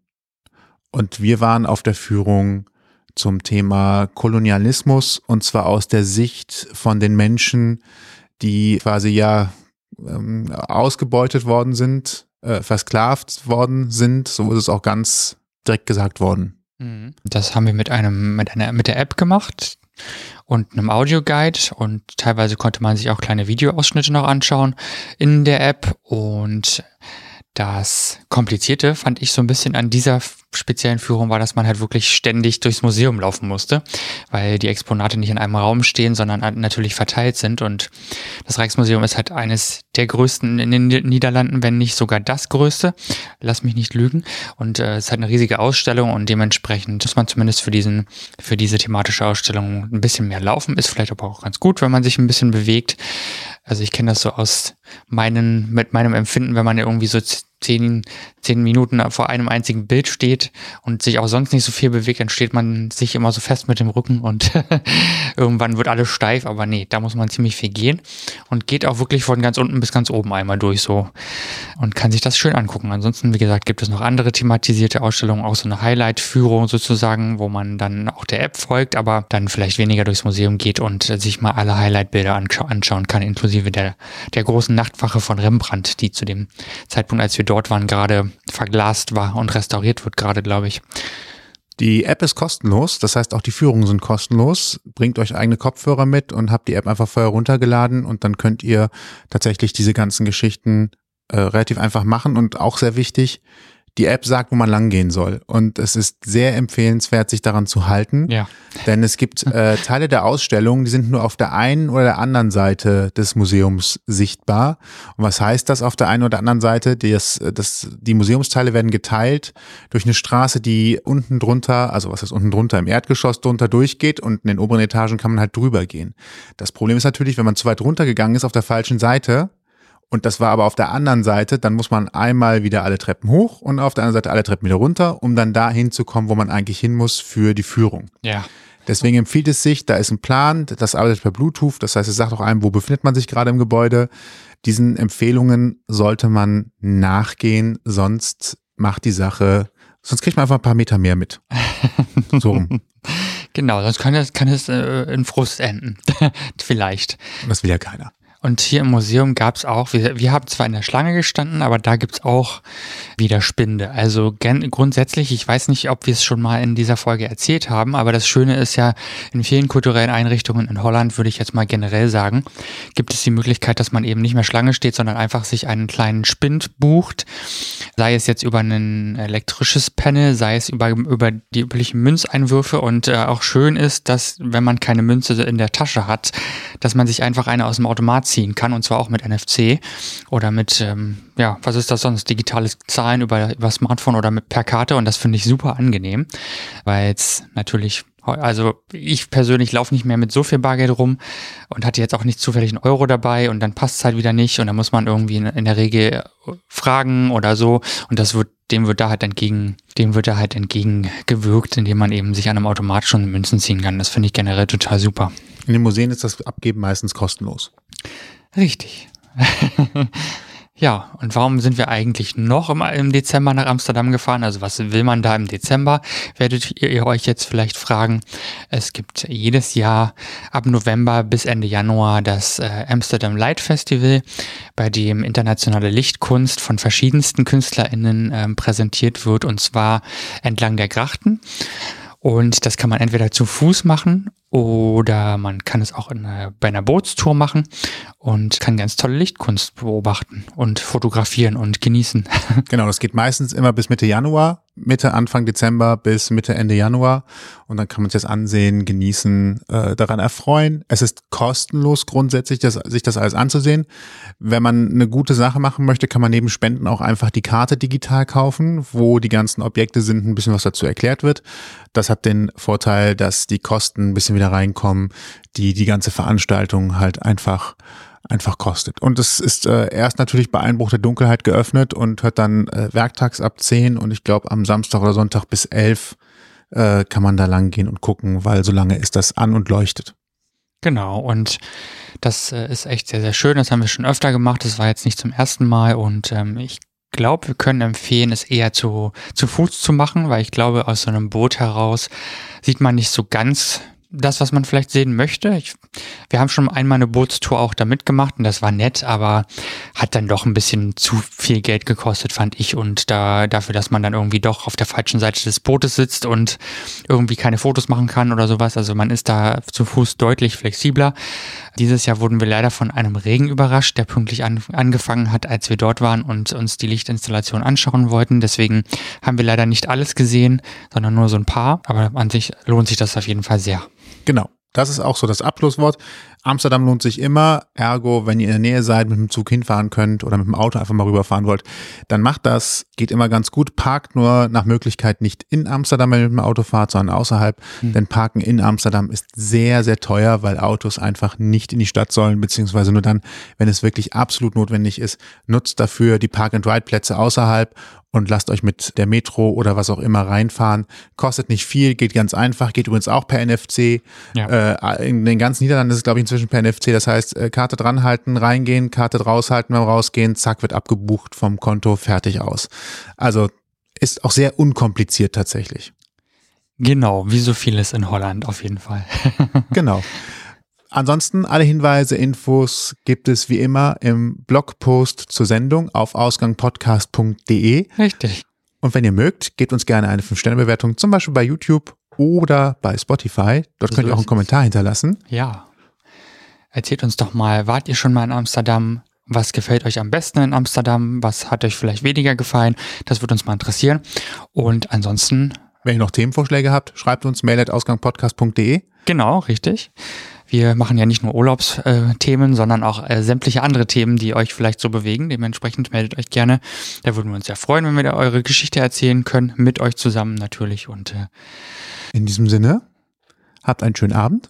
Und wir waren auf der Führung zum Thema Kolonialismus und zwar aus der Sicht von den Menschen, die quasi ja ähm, ausgebeutet worden sind, äh, versklavt worden sind. So ist es auch ganz direkt gesagt worden. Mhm. Das haben wir mit einem, mit einer, mit der App gemacht und einem Audioguide und teilweise konnte man sich auch kleine Videoausschnitte noch anschauen in der App und das Komplizierte fand ich so ein bisschen an dieser speziellen Führung war, dass man halt wirklich ständig durchs Museum laufen musste, weil die Exponate nicht in einem Raum stehen, sondern natürlich verteilt sind. Und das Rijksmuseum ist halt eines der größten in den Niederlanden, wenn nicht sogar das größte. Lass mich nicht lügen. Und äh, es halt eine riesige Ausstellung und dementsprechend muss man zumindest für diesen, für diese thematische Ausstellung ein bisschen mehr laufen. Ist vielleicht aber auch ganz gut, wenn man sich ein bisschen bewegt. Also ich kenne das so aus meinen, mit meinem Empfinden, wenn man irgendwie so zehn, zehn Minuten vor einem einzigen Bild steht und sich auch sonst nicht so viel bewegt, dann steht man sich immer so fest mit dem Rücken und irgendwann wird alles steif, aber nee, da muss man ziemlich viel gehen und geht auch wirklich von ganz unten bis ganz oben einmal durch so und kann sich das schön angucken. Ansonsten, wie gesagt, gibt es noch andere thematisierte Ausstellungen, auch so eine Highlight-Führung sozusagen, wo man dann auch der App folgt, aber dann vielleicht weniger durchs Museum geht und sich mal alle Highlight-Bilder anschauen kann, inklusive der, der großen Nachtwache von Rembrandt, die zu dem Zeitpunkt, als wir dort waren, gerade verglast war und restauriert wird gerade, glaube ich. Die App ist kostenlos, das heißt auch die Führungen sind kostenlos. Bringt euch eigene Kopfhörer mit und habt die App einfach vorher runtergeladen und dann könnt ihr tatsächlich diese ganzen Geschichten äh, relativ einfach machen und auch sehr wichtig, die App sagt, wo man langgehen soll. Und es ist sehr empfehlenswert, sich daran zu halten. Ja. Denn es gibt äh, Teile der Ausstellung, die sind nur auf der einen oder der anderen Seite des Museums sichtbar. Und was heißt das auf der einen oder anderen Seite? Das, das, die Museumsteile werden geteilt durch eine Straße, die unten drunter, also was ist unten drunter, im Erdgeschoss drunter durchgeht und in den oberen Etagen kann man halt drüber gehen. Das Problem ist natürlich, wenn man zu weit runtergegangen ist auf der falschen Seite, und das war aber auf der anderen Seite, dann muss man einmal wieder alle Treppen hoch und auf der anderen Seite alle Treppen wieder runter, um dann da hinzukommen, wo man eigentlich hin muss für die Führung. Ja. Deswegen empfiehlt es sich, da ist ein Plan, das arbeitet per Bluetooth, das heißt, es sagt auch einem, wo befindet man sich gerade im Gebäude. Diesen Empfehlungen sollte man nachgehen, sonst macht die Sache, sonst kriegt man einfach ein paar Meter mehr mit. So rum. Genau, sonst kann es, kann es äh, in Frust enden. Vielleicht. Und das will ja keiner. Und hier im Museum gab es auch, wir, wir haben zwar in der Schlange gestanden, aber da gibt's auch wieder Spinde. Also grundsätzlich, ich weiß nicht, ob wir es schon mal in dieser Folge erzählt haben, aber das Schöne ist ja, in vielen kulturellen Einrichtungen in Holland, würde ich jetzt mal generell sagen, gibt es die Möglichkeit, dass man eben nicht mehr Schlange steht, sondern einfach sich einen kleinen Spind bucht. Sei es jetzt über ein elektrisches Panel, sei es über, über die üblichen Münzeinwürfe und äh, auch schön ist, dass wenn man keine Münze in der Tasche hat, dass man sich einfach eine aus dem Automat ziehen kann und zwar auch mit NFC oder mit, ähm, ja, was ist das sonst? Digitales Zahlen über, über Smartphone oder mit per Karte und das finde ich super angenehm, weil es natürlich also ich persönlich laufe nicht mehr mit so viel Bargeld rum und hatte jetzt auch nicht zufällig einen Euro dabei und dann passt es halt wieder nicht und dann muss man irgendwie in, in, der Regel fragen oder so und das wird dem wird da halt entgegen dem wird da halt entgegengewirkt, indem man eben sich an einem Automat schon Münzen ziehen kann. Das finde ich generell total super. In den Museen ist das Abgeben meistens kostenlos. Richtig. Ja, und warum sind wir eigentlich noch im, Dezember nach Amsterdam gefahren? Also was will man da im Dezember? Werdet ihr, euch jetzt vielleicht fragen. Es gibt jedes Jahr ab November bis Ende Januar das äh, Amsterdam Light Festival, bei dem internationale Lichtkunst von verschiedensten KünstlerInnen äh, präsentiert wird und zwar entlang der Grachten. Und das kann man entweder zu Fuß machen oder man kann es auch einer, bei einer Bootstour machen und kann ganz tolle Lichtkunst beobachten und fotografieren und genießen. Genau, das geht meistens immer bis Mitte Januar, Mitte, Anfang Dezember bis Mitte, Ende Januar. Und dann kann man sich das ansehen, genießen, äh, daran erfreuen. Es ist kostenlos grundsätzlich, das, sich das alles anzusehen. Wenn man eine gute Sache machen möchte, kann man neben Spenden auch einfach die Karte digital kaufen, wo die ganzen Objekte sind, ein bisschen was dazu erklärt wird. Das hat den Vorteil, dass die Kosten ein bisschen wieder reinkommen, die die ganze Veranstaltung halt einfach einfach kostet. Und es ist äh, erst natürlich bei Einbruch der Dunkelheit geöffnet und hört dann äh, werktags ab 10 und ich glaube am Samstag oder Sonntag bis 11 äh, kann man da lang gehen und gucken, weil so lange ist das an und leuchtet. Genau, und das äh, ist echt sehr, sehr schön. Das haben wir schon öfter gemacht. Das war jetzt nicht zum ersten Mal und ähm, ich glaube, wir können empfehlen, es eher zu, zu Fuß zu machen, weil ich glaube, aus so einem Boot heraus sieht man nicht so ganz das, was man vielleicht sehen möchte. Ich, wir haben schon einmal eine Bootstour auch da mitgemacht und das war nett, aber hat dann doch ein bisschen zu viel Geld gekostet, fand ich. Und da dafür, dass man dann irgendwie doch auf der falschen Seite des Bootes sitzt und irgendwie keine Fotos machen kann oder sowas. Also man ist da zu Fuß deutlich flexibler. Dieses Jahr wurden wir leider von einem Regen überrascht, der pünktlich an, angefangen hat, als wir dort waren und uns die Lichtinstallation anschauen wollten. Deswegen haben wir leider nicht alles gesehen, sondern nur so ein paar. Aber an sich lohnt sich das auf jeden Fall sehr. Genau. Das ist auch so das Abschlusswort. Amsterdam lohnt sich immer. Ergo, wenn ihr in der Nähe seid, mit dem Zug hinfahren könnt oder mit dem Auto einfach mal rüberfahren wollt, dann macht das. Geht immer ganz gut. Parkt nur nach Möglichkeit nicht in Amsterdam, wenn ihr mit dem Auto fahrt, sondern außerhalb. Mhm. Denn Parken in Amsterdam ist sehr, sehr teuer, weil Autos einfach nicht in die Stadt sollen, beziehungsweise nur dann, wenn es wirklich absolut notwendig ist. Nutzt dafür die Park-and-Ride-Plätze außerhalb und lasst euch mit der Metro oder was auch immer reinfahren. Kostet nicht viel, geht ganz einfach, geht übrigens auch per NFC. Ja. Äh, in den ganzen Niederlanden ist es, glaube ich, inzwischen per NFC. Das heißt, äh, Karte dranhalten, reingehen, Karte draushalten, beim Rausgehen, zack, wird abgebucht vom Konto, fertig aus. Also ist auch sehr unkompliziert tatsächlich. Genau, wie so vieles in Holland auf jeden Fall. genau. Ansonsten alle Hinweise, Infos gibt es wie immer im Blogpost zur Sendung auf ausgangpodcast.de. Richtig. Und wenn ihr mögt, gebt uns gerne eine 5-Sterne-Bewertung, zum Beispiel bei YouTube oder bei Spotify. Dort so könnt ihr auch einen Kommentar hinterlassen. Ja. Erzählt uns doch mal, wart ihr schon mal in Amsterdam? Was gefällt euch am besten in Amsterdam? Was hat euch vielleicht weniger gefallen? Das würde uns mal interessieren. Und ansonsten. Wenn ihr noch Themenvorschläge habt, schreibt uns mail at ausgangpodcast.de. Genau, richtig. Wir machen ja nicht nur Urlaubsthemen, sondern auch äh, sämtliche andere Themen, die euch vielleicht so bewegen. Dementsprechend meldet euch gerne. Da würden wir uns sehr freuen, wenn wir da eure Geschichte erzählen können, mit euch zusammen natürlich. Und äh, in diesem Sinne, habt einen schönen Abend,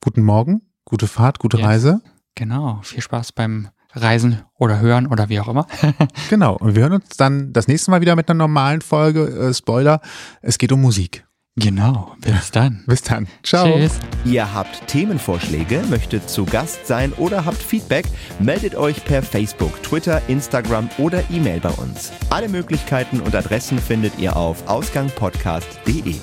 guten Morgen, gute Fahrt, gute yes. Reise. Genau, viel Spaß beim Reisen oder hören oder wie auch immer. genau, und wir hören uns dann das nächste Mal wieder mit einer normalen Folge. Äh, Spoiler, es geht um Musik. Genau, bis dann. bis dann. Ciao. Tschüss. Ihr habt Themenvorschläge, möchtet zu Gast sein oder habt Feedback, meldet euch per Facebook, Twitter, Instagram oder E-Mail bei uns. Alle Möglichkeiten und Adressen findet ihr auf ausgangpodcast.de.